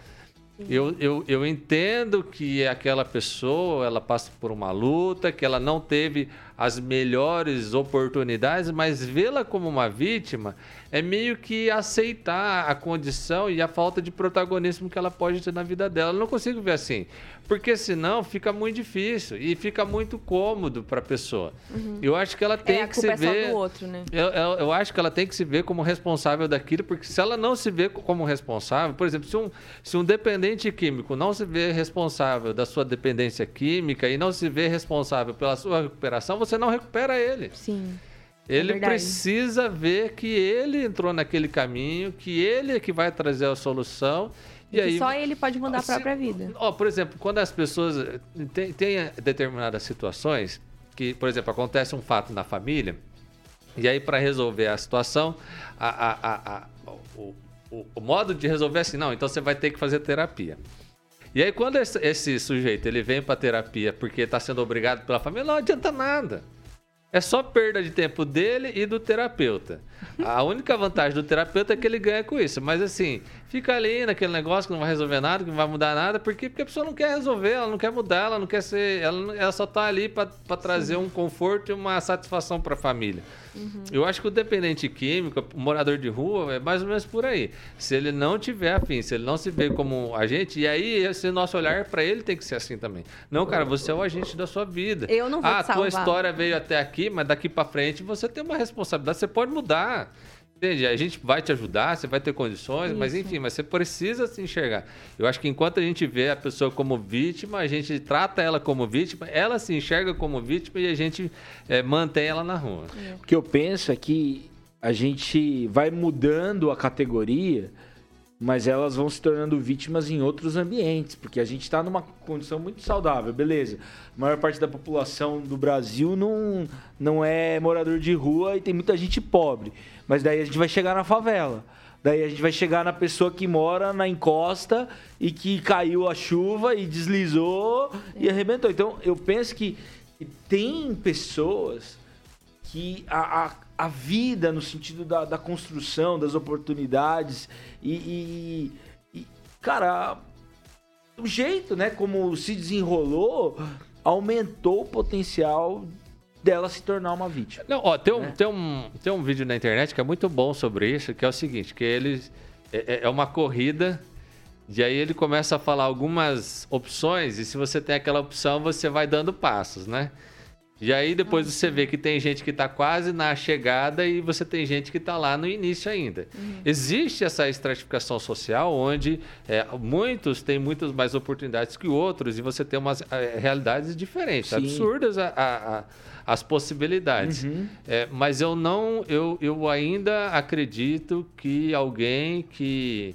Eu, eu, eu entendo que aquela pessoa ela passa por uma luta, que ela não teve as melhores oportunidades, mas vê-la como uma vítima é meio que aceitar a condição e a falta de protagonismo que ela pode ter na vida dela. Eu não consigo ver assim, porque senão fica muito difícil e fica muito cômodo para a pessoa. Eu acho que ela tem é, que se é ver. do outro, né? Eu, eu, eu acho que ela tem que se ver como responsável daquilo, porque se ela não se vê como responsável, por exemplo, se um, se um dependente químico não se vê responsável da sua dependência química e não se vê responsável pela sua recuperação, você não recupera ele. Sim. Ele verdade. precisa ver que ele entrou naquele caminho, que ele é que vai trazer a solução. E, E, aí só ele pode mudar a se- própria vida. Ó, por exemplo, quando as pessoas eh, tem, tem determinadas situações que, por exemplo, acontece um fato na família e aí para resolver a situação, a, a, a- o, o, o modo de resolver é assim, não, então você vai ter que fazer terapia. E aí quando esse, esse sujeito ele vem para terapia porque está sendo obrigado pela família, não adianta nada. é só perda de tempo dele e do terapeuta. A única vantagem do terapeuta é que ele ganha com isso. Mas assim, fica ali naquele negócio que não vai resolver nada, que não vai mudar nada, porque, porque a pessoa não quer resolver, ela não quer mudar, ela não quer ser. Ela, ela só tá ali para trazer um conforto e uma satisfação para a família. Uhum. Eu acho que o dependente químico, o morador de rua, é mais ou menos por aí. Se ele não tiver afim, se ele não se vê como agente, e aí esse nosso olhar para ele tem que ser assim também. Não, cara, você é o agente da sua vida. Eu não vou ah, a tua história veio até aqui, mas daqui para frente você tem uma responsabilidade, você pode mudar. Entende? A gente vai te ajudar, você vai ter condições, Isso. mas enfim, mas você precisa se enxergar. Eu acho que enquanto a gente vê a pessoa como vítima, a gente trata ela como vítima, ela se enxerga como vítima e a gente é, mantém ela na rua. É. O que eu penso é que a gente vai mudando a categoria mas elas vão se tornando vítimas em outros ambientes, porque a gente está numa condição muito saudável, beleza. A maior parte da população do Brasil não, não é morador de rua e tem muita gente pobre, mas daí a gente vai chegar na favela. Daí a gente vai chegar na pessoa que mora na encosta e que caiu a chuva e deslizou e arrebentou. Então eu penso que tem pessoas que a, a, a vida no sentido da, da construção, das oportunidades e, e, e, cara, o jeito, né, como se desenrolou, aumentou o potencial dela se tornar uma vítima. Não, ó, tem um, né? tem, um, tem um vídeo na internet que é muito bom sobre isso, que é o seguinte, que eles é, é, é uma corrida e aí ele começa a falar algumas opções e se você tem aquela opção, você vai dando passos, né? E aí depois você vê que tem gente que está quase na chegada e você tem gente que está lá no início ainda. Uhum. Existe essa estratificação social onde é, muitos têm muitas mais oportunidades que outros e você tem umas é, realidades diferentes, Sim. absurdas a, a, a, as possibilidades. Uhum. É, mas eu não, eu, eu ainda acredito que alguém que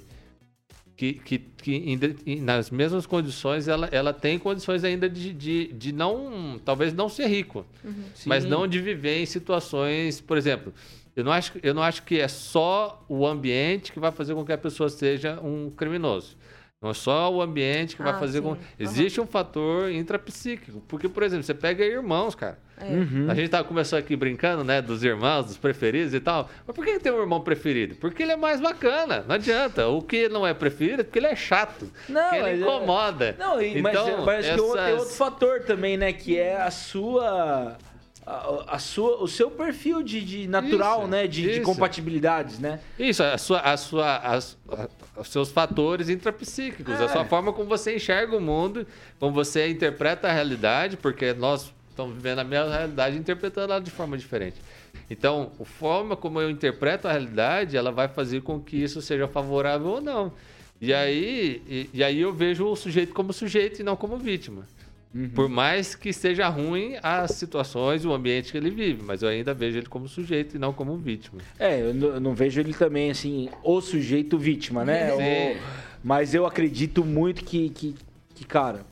que, que, que nas mesmas condições ela, ela tem condições ainda de, de, de não, talvez não ser rico, uhum. mas não de viver em situações, por exemplo, eu não, acho, eu não acho que é só o ambiente que vai fazer com que a pessoa seja um criminoso. Não é só o ambiente que ah, vai fazer sim. com. Existe uhum. um fator intrapsíquico. Porque, por exemplo, você pega irmãos, cara. É. Uhum. A gente tava começando aqui brincando, né? Dos irmãos, dos preferidos e tal. Mas por que tem um irmão preferido? Porque ele é mais bacana. Não adianta. O que não é preferido é porque ele é chato. Não, ele é- incomoda. Não, então, mas, mas acho essas... que tem outro fator também, né? Que é a sua a, a, sua, o seu perfil de, de natural, isso, né? De, de, compatibilidades, né? Isso, a sua, a sua, as, os seus fatores intrapsíquicos, é. a sua forma como você enxerga o mundo, como você interpreta a realidade, porque nós estamos vivendo a mesma realidade interpretando ela de forma diferente. Então, a forma como eu interpreto a realidade, ela vai fazer com que isso seja favorável ou não. E aí, e, e aí eu vejo o sujeito como sujeito e não como vítima. Uhum. Por mais que seja ruim as situações, o ambiente que ele vive, mas eu ainda vejo ele como sujeito e não como vítima. É, eu não, eu não vejo ele também assim, o sujeito vítima, né? O, mas eu acredito muito que, que, que, cara,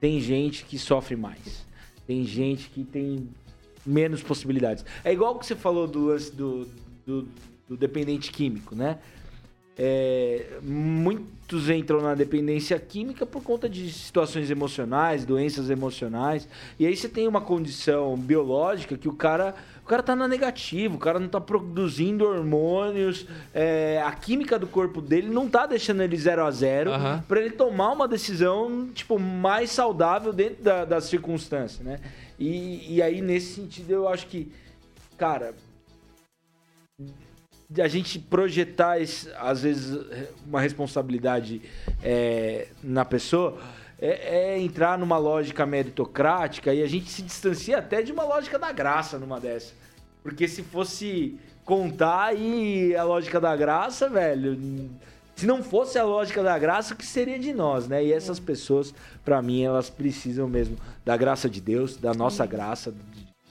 tem gente que sofre mais. Tem gente que tem menos possibilidades. É igual o que você falou do lance do, do, do dependente químico, né? É, muitos entram na dependência química por conta de situações emocionais, doenças emocionais. E aí você tem uma condição biológica que o cara, o cara tá na negativa, o cara não tá produzindo hormônios, é, a química do corpo dele não tá deixando ele zero a zero uhum. para ele tomar uma decisão tipo mais saudável dentro da, das circunstâncias, né? E, e aí nesse sentido eu acho que, cara, a gente projetar, às vezes, uma responsabilidade é, na pessoa é, é, entrar numa lógica meritocrática e a gente se distancia até de uma lógica da graça numa dessa. Porque se fosse contar aí a lógica da graça, velho. Se não fosse a lógica da graça, o que seria de nós, né? E essas pessoas, para mim, elas precisam mesmo da graça de Deus, da nossa graça,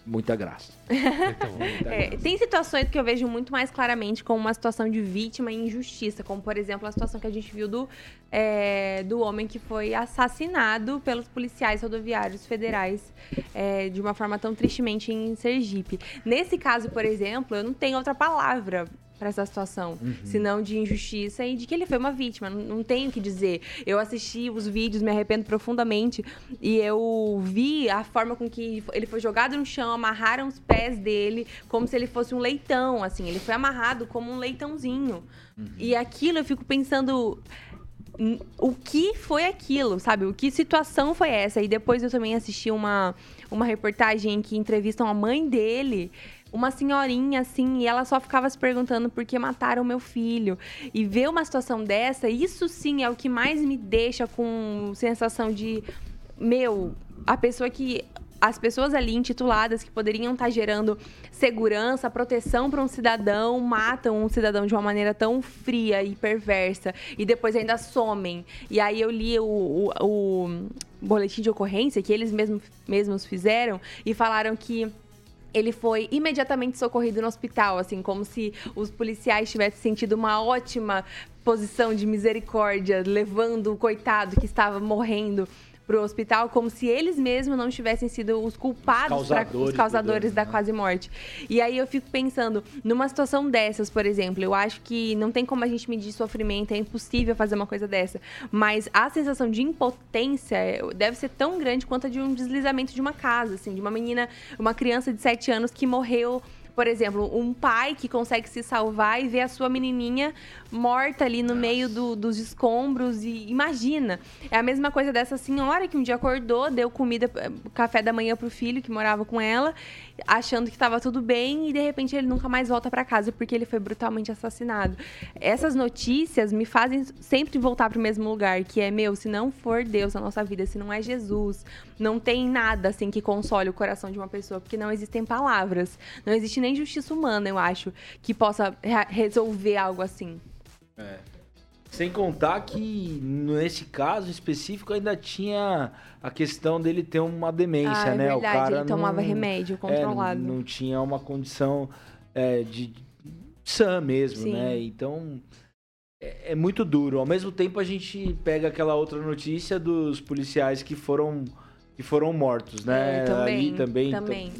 muita graça. muita é, graça. Tem situações que eu vejo muito mais claramente como uma situação de vítima e injustiça, como por exemplo a situação que a gente viu do, é, do homem que foi assassinado pelos policiais rodoviários federais é, de uma forma tão tristemente em Sergipe. Nesse caso, por exemplo, eu não tenho outra palavra para essa situação, uhum. senão de injustiça e de que ele foi uma vítima. Não, não tenho o que dizer. Eu assisti os vídeos, me arrependo profundamente e eu vi a forma com que ele foi jogado no chão, amarraram os pés dele como se ele fosse um leitão, assim. Ele foi amarrado como um leitãozinho. Uhum. E aquilo eu fico pensando o que foi aquilo, sabe? O que situação foi essa? E depois eu também assisti uma, uma reportagem que entrevistam a mãe dele uma senhorinha assim, e ela só ficava se perguntando por que mataram meu filho. E ver uma situação dessa, isso sim é o que mais me deixa com sensação de meu, a pessoa que as pessoas ali intituladas que poderiam estar gerando segurança, proteção para um cidadão, matam um cidadão de uma maneira tão fria e perversa e depois ainda somem. E aí eu li o, o, o boletim de ocorrência que eles mesmos, mesmos fizeram e falaram que ele foi imediatamente socorrido no hospital, assim, como se os policiais tivessem sentido uma ótima posição de misericórdia, levando o coitado que estava morrendo pro hospital como se eles mesmos não tivessem sido os culpados, os causadores, os causadores da né? quase morte. E aí eu fico pensando, numa situação dessas, por exemplo, eu acho que não tem como a gente medir sofrimento, é impossível fazer uma coisa dessa. Mas a sensação de impotência deve ser tão grande quanto a de um deslizamento de uma casa, assim, de uma menina, uma criança de 7 anos que morreu por exemplo, um pai que consegue se salvar e ver a sua menininha morta ali no Nossa. meio do, dos escombros. E imagina, é a mesma coisa dessa senhora que um dia acordou, deu comida, eh, café da manhã pro filho que morava com ela, achando que estava tudo bem e de repente ele nunca mais volta para casa porque ele foi brutalmente assassinado. Essas notícias me fazem sempre voltar para o mesmo lugar, que é meu, se não for Deus na nossa vida, se não é Jesus, não tem nada assim que console o coração de uma pessoa, porque não existem palavras, não existe nem justiça humana, eu acho, que possa resolver algo assim. É. Sem contar que nesse caso específico ainda tinha a questão dele ter uma demência, ah, é né? Verdade, o cara ele tomava não, remédio controlado. É, não, não, tinha uma condição é, de sã mesmo, Sim. né? Então é, é muito duro. Ao mesmo tempo a gente pega aquela outra notícia dos policiais que foram que foram mortos, né? É, também, Ali também. também.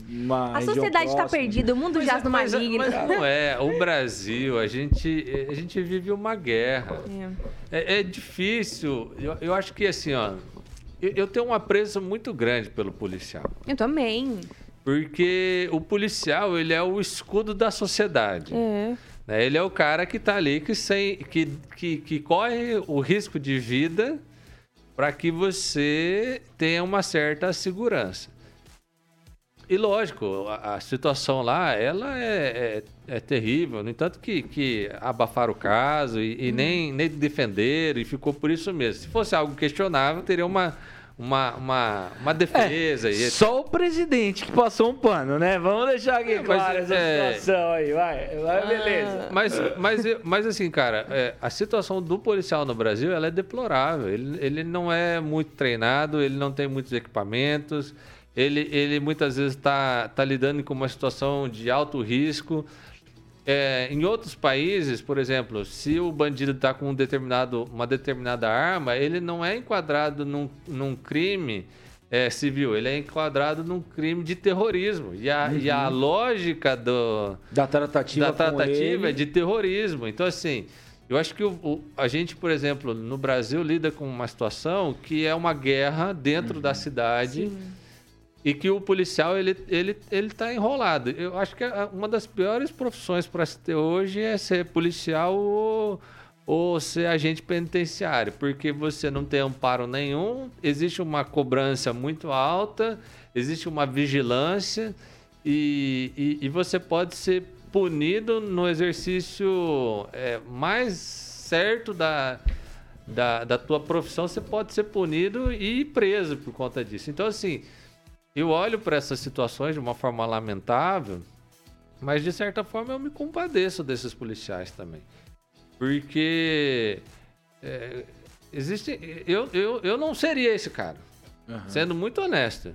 A sociedade está perdida, o mundo jaz no maligno. Mas, mas não é. O Brasil, a gente, a gente vive uma guerra. É, é, é difícil. Eu, eu acho que assim, ó. Eu, eu tenho um apreço muito grande pelo policial. Eu também. Porque o policial, ele é o escudo da sociedade. É. Né? Ele é o cara que está ali, que, sem, que, que, que corre o risco de vida para que você tenha uma certa segurança. E lógico, a, a situação lá, ela é, é, é, terrível. No entanto, que, que abafaram o caso e, e hum. nem, nem defenderam, e ficou por isso mesmo. Se fosse algo questionável, teria uma, uma, uma, uma defesa. É, e... Só o presidente que passou um pano, né? Vamos deixar aqui é, claro essa é... situação aí, vai. Vai, ah. beleza. Mas, mas, mas assim, cara, é, a situação do policial no Brasil, ela é deplorável. Ele, ele não é muito treinado, ele não tem muitos equipamentos, ele, ele muitas vezes está tá lidando com uma situação de alto risco. É, em outros países, por exemplo, se o bandido está com um determinado, uma determinada arma, ele não é enquadrado num, num crime é, civil, ele é enquadrado num crime de terrorismo. E a, uhum. e a uhum. lógica do, da tratativa, da tratativa é de terrorismo. Então, assim, eu acho que o, o, a gente, por exemplo, no Brasil lida com uma situação que é uma guerra dentro uhum. da cidade. Sim e que o policial ele ele ele está enrolado. Eu acho que uma das piores profissões para se ter hoje é ser policial ou, ou ser agente penitenciário, porque você não tem amparo nenhum, existe uma cobrança muito alta, existe uma vigilância e, e, e você pode ser punido no exercício é, mais certo da, da, da tua profissão, você pode ser punido e preso por conta disso. Então, assim, eu olho para essas situações de uma forma lamentável, mas de certa forma eu me compadeço desses policiais também. Porque é, existe. Eu, eu, eu não seria esse cara, uhum. sendo muito honesto.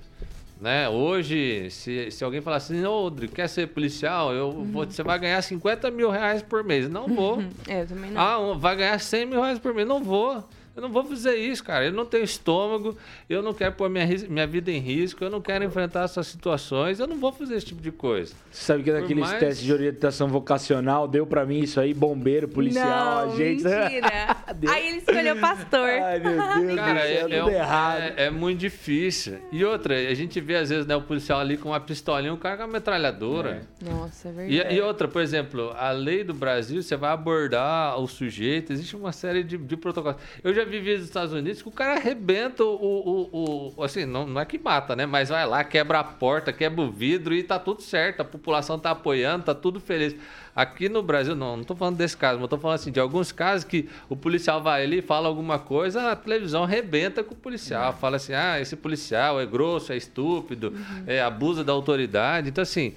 Né? Hoje, se, se alguém falar assim, ô, Rodrigo, quer ser policial? Eu uhum. vou, você vai ganhar 50 mil reais por mês. Não vou. É, eu também não. Ah, vai ganhar 100 mil reais por mês. Não vou. Eu não vou fazer isso, cara. Eu não tenho estômago, eu não quero pôr minha, minha vida em risco, eu não quero enfrentar essas situações, eu não vou fazer esse tipo de coisa. Você sabe que naqueles mais... testes de orientação vocacional deu para mim isso aí, bombeiro, policial, não, agente. Mentira. aí ele escolheu pastor. Ai, meu Deus, cara, é, é, errado. É, é, muito difícil. E outra, a gente vê às vezes né, o policial ali com uma pistolinha, um cara com uma metralhadora. É. Nossa, é verdade. E, e, outra, por exemplo, a lei do Brasil, você vai abordar o sujeito, existe uma série de, de protocolos. Eu já vivi nos Estados Unidos que o cara arrebenta o. o, o assim, não, não é que mata, né? Mas vai lá, quebra a porta, quebra o vidro e tá tudo certo. A população tá apoiando, tá tudo feliz. Aqui no Brasil, não, não tô falando desse caso, mas tô falando assim, de alguns casos que o policial vai ali, fala alguma coisa, a televisão arrebenta com o policial. Uhum. Fala assim, ah, esse policial é grosso, é estúpido, uhum. é, abusa da autoridade. Então, assim,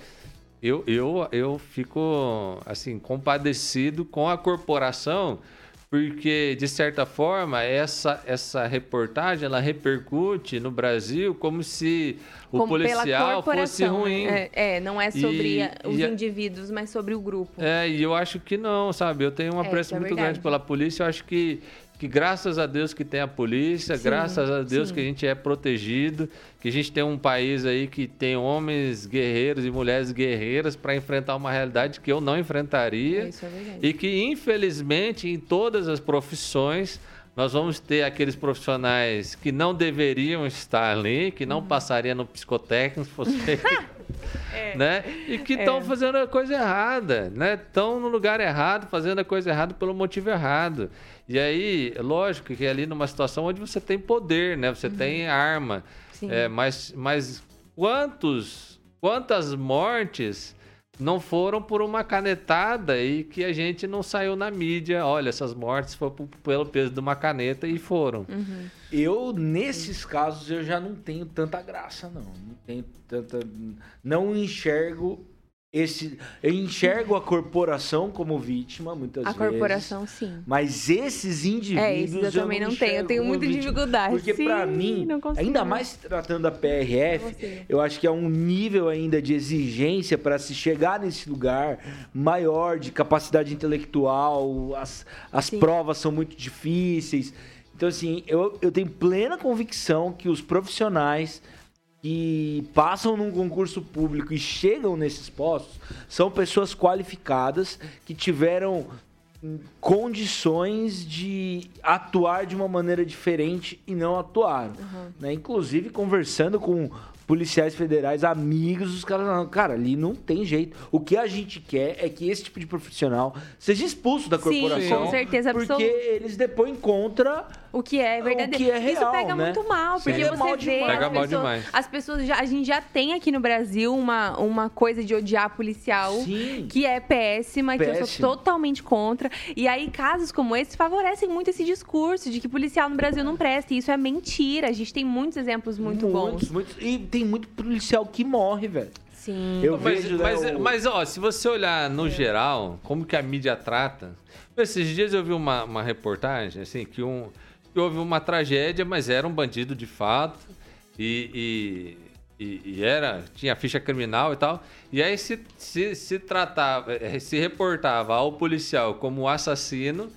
eu, eu, eu fico, assim, compadecido com a corporação porque de certa forma essa essa reportagem ela repercute no Brasil como se o como policial fosse ruim. É, é, não é sobre e, os e, indivíduos mas sobre o grupo. É e eu acho que não sabe? Eu tenho um é, apreço é, muito grande pela polícia. Eu acho que que graças a Deus que tem a polícia, sim, graças a Deus sim. que a gente é protegido, que a gente tem um país aí que tem homens guerreiros e mulheres guerreiras para enfrentar uma realidade que eu não enfrentaria. Isso é verdade. E que infelizmente em todas as profissões nós vamos ter aqueles profissionais que não deveriam estar ali, que não uhum. passariam no psicotécnico se fosse é. né? E que estão é. fazendo a coisa errada, né? Estão no lugar errado, fazendo a coisa errada pelo motivo errado. E aí, lógico que é ali numa situação onde você tem poder, né? Você uhum. tem arma. É, mas, mas quantos, quantas mortes não foram por uma canetada e que a gente não saiu na mídia. Olha, essas mortes foram pelo peso de uma caneta e foram. Uhum. Eu, nesses casos, eu já não tenho tanta graça, não. Não tenho tanta. Não enxergo esse, eu enxergo a corporação como vítima, muitas a vezes. A corporação, sim. Mas esses indivíduos. É, esses eu, eu também não, tenho. Eu tenho muita dificuldade. Porque, para mim, ainda mais tratando a PRF, eu acho que é um nível ainda de exigência para se chegar nesse lugar maior de capacidade intelectual. As, as provas são muito difíceis. Então, assim, eu, eu tenho plena convicção que os profissionais que passam num concurso público e chegam nesses postos são pessoas qualificadas que tiveram condições de atuar de uma maneira diferente e não atuaram. Uhum. Né? Inclusive, conversando com policiais federais, amigos, os caras não, cara, ali não tem jeito. O que a gente quer é que esse tipo de profissional seja expulso da corporação. Sim, com certeza Porque eles depõem contra o que é verdadeiro. O que é real, Isso pega né? muito mal, porque Sim. você vê pega as mal pessoas, demais. as pessoas já, a gente já tem aqui no Brasil uma, uma coisa de odiar policial Sim. que é péssima, Péssimo. que eu sou totalmente contra. E aí casos como esse favorecem muito esse discurso de que policial no Brasil não presta, e isso é mentira. A gente tem muitos exemplos muito muitos, bons. Muitos, e tem muito policial que morre, velho. Sim. Eu mas, vejo, mas, né, o... mas, ó, se você olhar no é. geral, como que a mídia trata. Esses dias eu vi uma, uma reportagem, assim, que um que houve uma tragédia, mas era um bandido de fato e, e, e, e era tinha ficha criminal e tal. E aí se, se, se tratava, eh, se reportava ao policial como assassino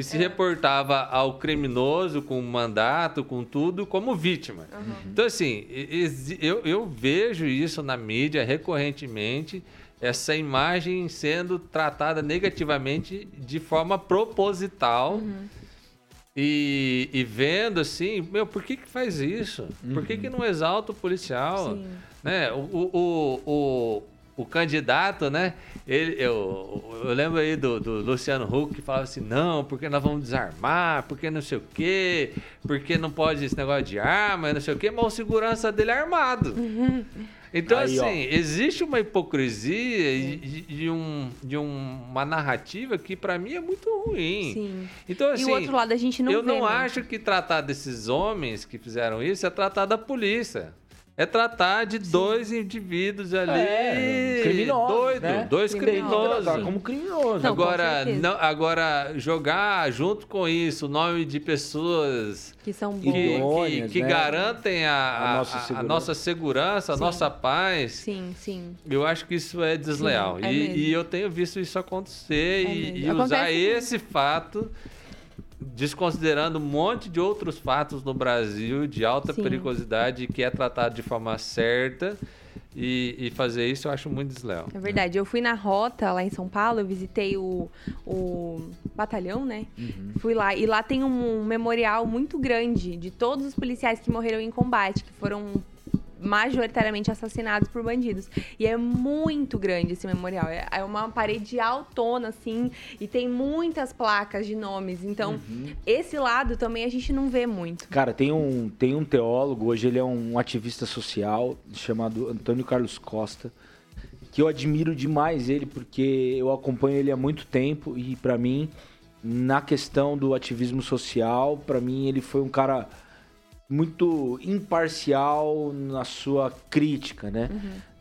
e se é. reportava ao criminoso com mandato, com tudo, como vítima. Uhum. Então, assim, eu, eu vejo isso na mídia recorrentemente, essa imagem sendo tratada negativamente de forma proposital. Uhum e, e, vendo assim, meu, por que que faz isso? Uhum. Por que que não exalta o policial? Sim. Né? O, o, o, o, candidato, né? Ele, eu, eu lembro aí do, do Luciano Huck que falava assim, não, porque nós vamos desarmar, porque não sei o quê, porque não pode esse negócio de arma, não sei o quê, mas o segurança dele é armado. Uhum. Então, Aí, assim, ó. existe uma hipocrisia de, de, um, de um, uma narrativa que, para mim, é muito ruim. Sim. Então, assim, e o assim, outro lado a gente não Eu vê, não né? acho que tratar desses homens que fizeram isso é tratar da polícia é tratar de Sim. dois indivíduos ali. É, criminosos. Doido, né? dois criminosos. Como criminoso. Não, agora, não, agora, jogar junto com isso o nome de pessoas que são que, que, que né? garantem a, a, a, nossa segurança, a, nossa, segurança, a nossa paz. Sim, sim. Eu acho que isso é desleal. Sim, é e, e, eu tenho visto isso acontecer é e, e usar esse fato desconsiderando um monte de outros fatos no Brasil de alta Sim. periculosidade que é tratado de forma certa e, e fazer isso eu acho muito desleal. É verdade. Eu fui na rota lá em São Paulo, eu visitei o, o batalhão, né? Fui lá. E lá tem um memorial muito grande de todos os policiais que morreram em combate, que foram majoritariamente assassinados por bandidos. E é muito grande esse memorial. É é uma parede altona, assim, e tem muitas placas de nomes. Então, esse lado também a gente não vê muito. Cara, tem um, tem um teólogo, hoje ele é um ativista social, chamado Antônio Carlos Costa, que eu admiro demais ele, porque eu acompanho ele há muito tempo e pra mim, na questão do ativismo social, pra mim ele foi um cara muito imparcial na sua crítica, né?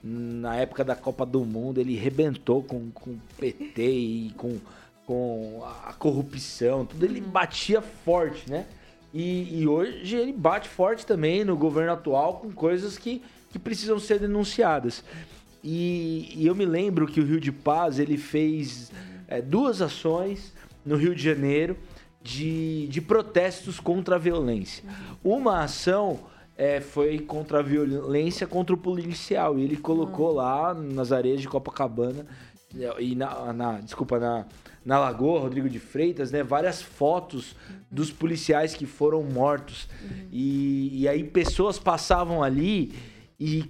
Na época da Copa do Mundo, ele rebentou com, com o PT e com, com a corrupção, tudo ele batia forte, né? E, e hoje ele bate forte também no governo atual com coisas que, que precisam ser denunciadas. E, e eu me lembro que o Rio de Paz ele fez é, duas ações no Rio de Janeiro de, de protestos contra a violência. Uma ação é, foi contra a violência contra o policial. E ele colocou lá nas areias de Copacabana e na, na- desculpa, na, na Lagoa Rodrigo de Freitas, né, várias fotos dos policiais que foram mortos. E, e aí pessoas passavam ali e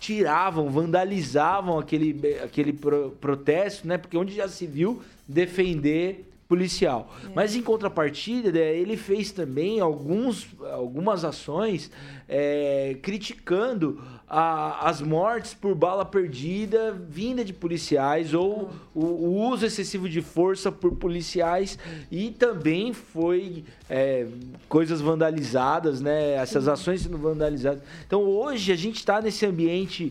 tiravam, vandalizavam aquele, aquele pro- protesto, né? Porque onde já se viu defender policial. Mas em contrapartida, né, ele fez também alguns, algumas ações é, criticando a- as mortes por bala perdida vinda de policiais ou o, o uso excessivo de força por policiais e também foi é, coisas vandalizadas, né? Essas ações sendo vandalizadas. Então hoje a gente está nesse ambiente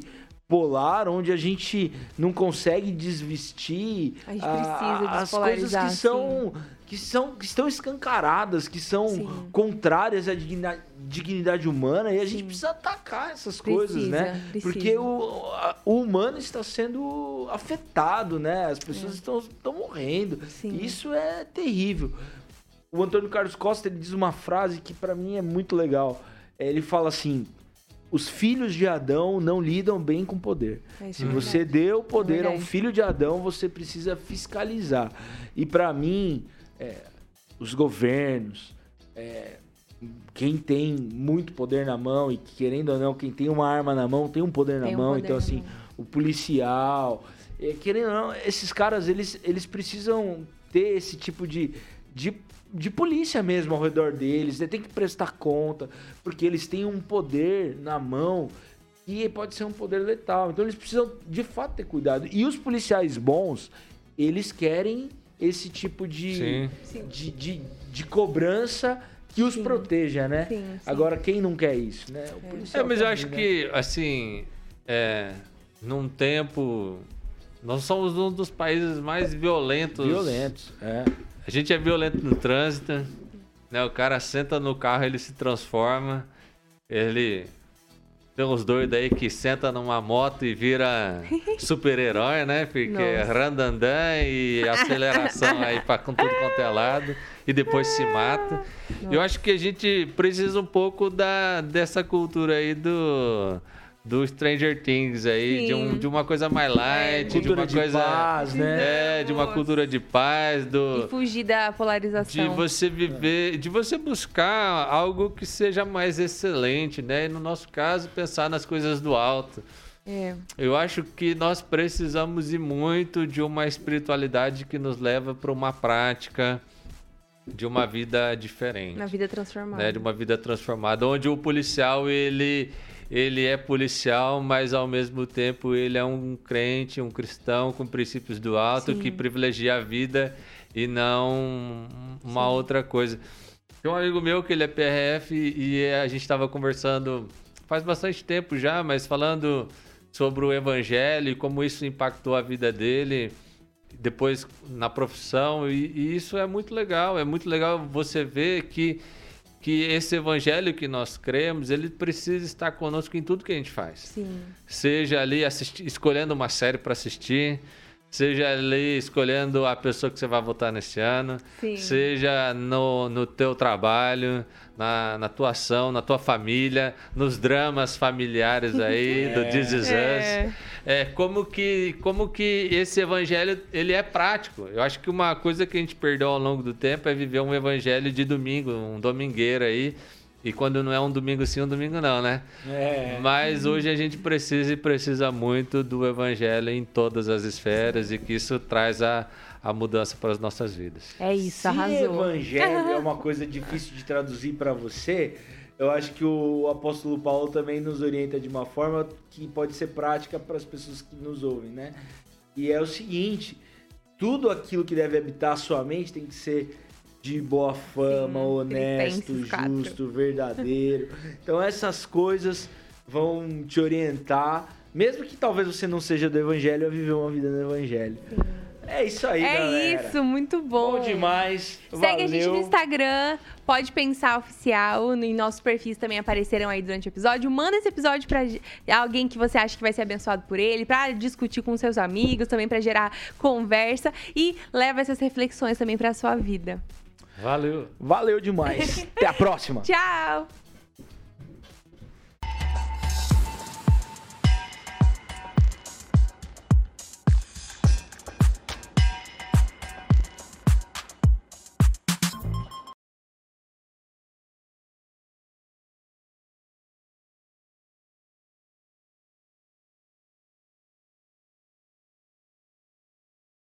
polar onde a gente não consegue desvestir A as coisas que são que são que estão escancaradas, que são Sim. contrárias à dignidade, dignidade humana e a gente Sim. precisa atacar essas Precisa, coisas, né? precisa. Porque o, a- o humano está sendo afetado, né? As pessoas estão, estão morrendo. Isso é terrível. O Antônio Carlos Costa ele diz uma frase que pra mim é muito legal. Ele fala assim: os filhos de Adão não lidam bem com poder. É Se você deu poder a um filho de Adão, você precisa fiscalizar. E pra mim, é, os governos, é, quem tem muito poder na mão e querendo ou não, quem tem uma arma na mão tem um poder Tem na um mão. poder então assim, mão. o policial, é, querendo ou não, esses caras eles, eles precisam ter esse tipo de, de de polícia mesmo ao redor deles, né? tem que prestar conta, porque eles têm um poder na mão que pode ser um poder letal. Então eles precisam de fato ter cuidado. E os policiais bons, eles querem esse tipo de, de, de, de cobrança que os Sim. proteja, né? Sim, sim. Agora, quem não quer isso, né? O É, policial mas eu acho né? que, assim, é, num tempo. Nós somos um dos países mais violentos. Violentos, é. A gente é violento no trânsito, né? O cara senta no carro, ele se transforma. Ele. Tem uns doidos aí que senta numa moto e vira super-herói, né? Porque é Nossa. randandan e aceleração aí pra com tudo quanto é lado. E depois se mata. Eu acho que a gente precisa um pouco da, dessa cultura aí do. Do Stranger Things aí, de, um, de uma coisa mais light, de Cultura uma de coisa. paz, né? É, de uma cultura de paz, do. E fugir da polarização. De você viver, de você buscar algo que seja mais excelente, né? E no nosso caso, pensar nas coisas do alto. É. Eu acho que nós precisamos ir muito de uma espiritualidade que nos leva para uma prática de uma vida diferente, Na vida transformada. né? De uma vida transformada, onde o policial ele ele é policial, mas ao mesmo tempo ele é um crente, um cristão com princípios do alto Sim. que privilegia a vida e não uma Sim. outra coisa. Tem um amigo meu que ele é PRF e a gente estava conversando faz bastante tempo já, mas falando sobre o evangelho e como isso impactou a vida dele depois na profissão e, e isso é muito legal. É muito legal você ver que que esse evangelho que nós cremos, ele precisa estar conosco em tudo que a gente faz Sim. seja ali assisti- escolhendo uma série para assistir, Seja ali escolhendo a pessoa que você vai votar nesse ano, Sim. seja no, no teu trabalho, na, na tua ação, na tua família, nos dramas familiares aí do This Is É. Us. É, como que, como que esse evangelho ele é prático. Eu acho que uma coisa que a gente perdeu ao longo do tempo é viver um evangelho de domingo, um domingueiro aí. E quando não é um domingo sim, um domingo não, né? É. Mas hoje a gente precisa e precisa muito do evangelho em todas as esferas e que isso traz a, a mudança para as nossas vidas. É isso, Se arrasou. evangelho é uma coisa difícil de traduzir para você, eu acho que o apóstolo Paulo também nos orienta de uma forma que pode ser prática para as pessoas que nos ouvem, né? E é o seguinte: tudo aquilo que deve habitar a sua mente tem que ser de boa fama, Sim, honesto, Filipenses 4. justo, verdadeiro. Então essas coisas vão te orientar, mesmo que talvez você não seja do evangelho, a viver uma vida no evangelho. É isso aí, É galera. isso, muito bom. Bom demais. Segue a gente no Valeu. Instagram, pode pensar oficial, em nossos perfis também apareceram aí durante o episódio. Manda esse episódio pra ge- alguém que você acha que vai ser abençoado por ele, pra discutir com seus amigos, também pra gerar conversa e leva essas reflexões também pra sua vida. Valeu! Valeu demais. Até a próxima. Tchau!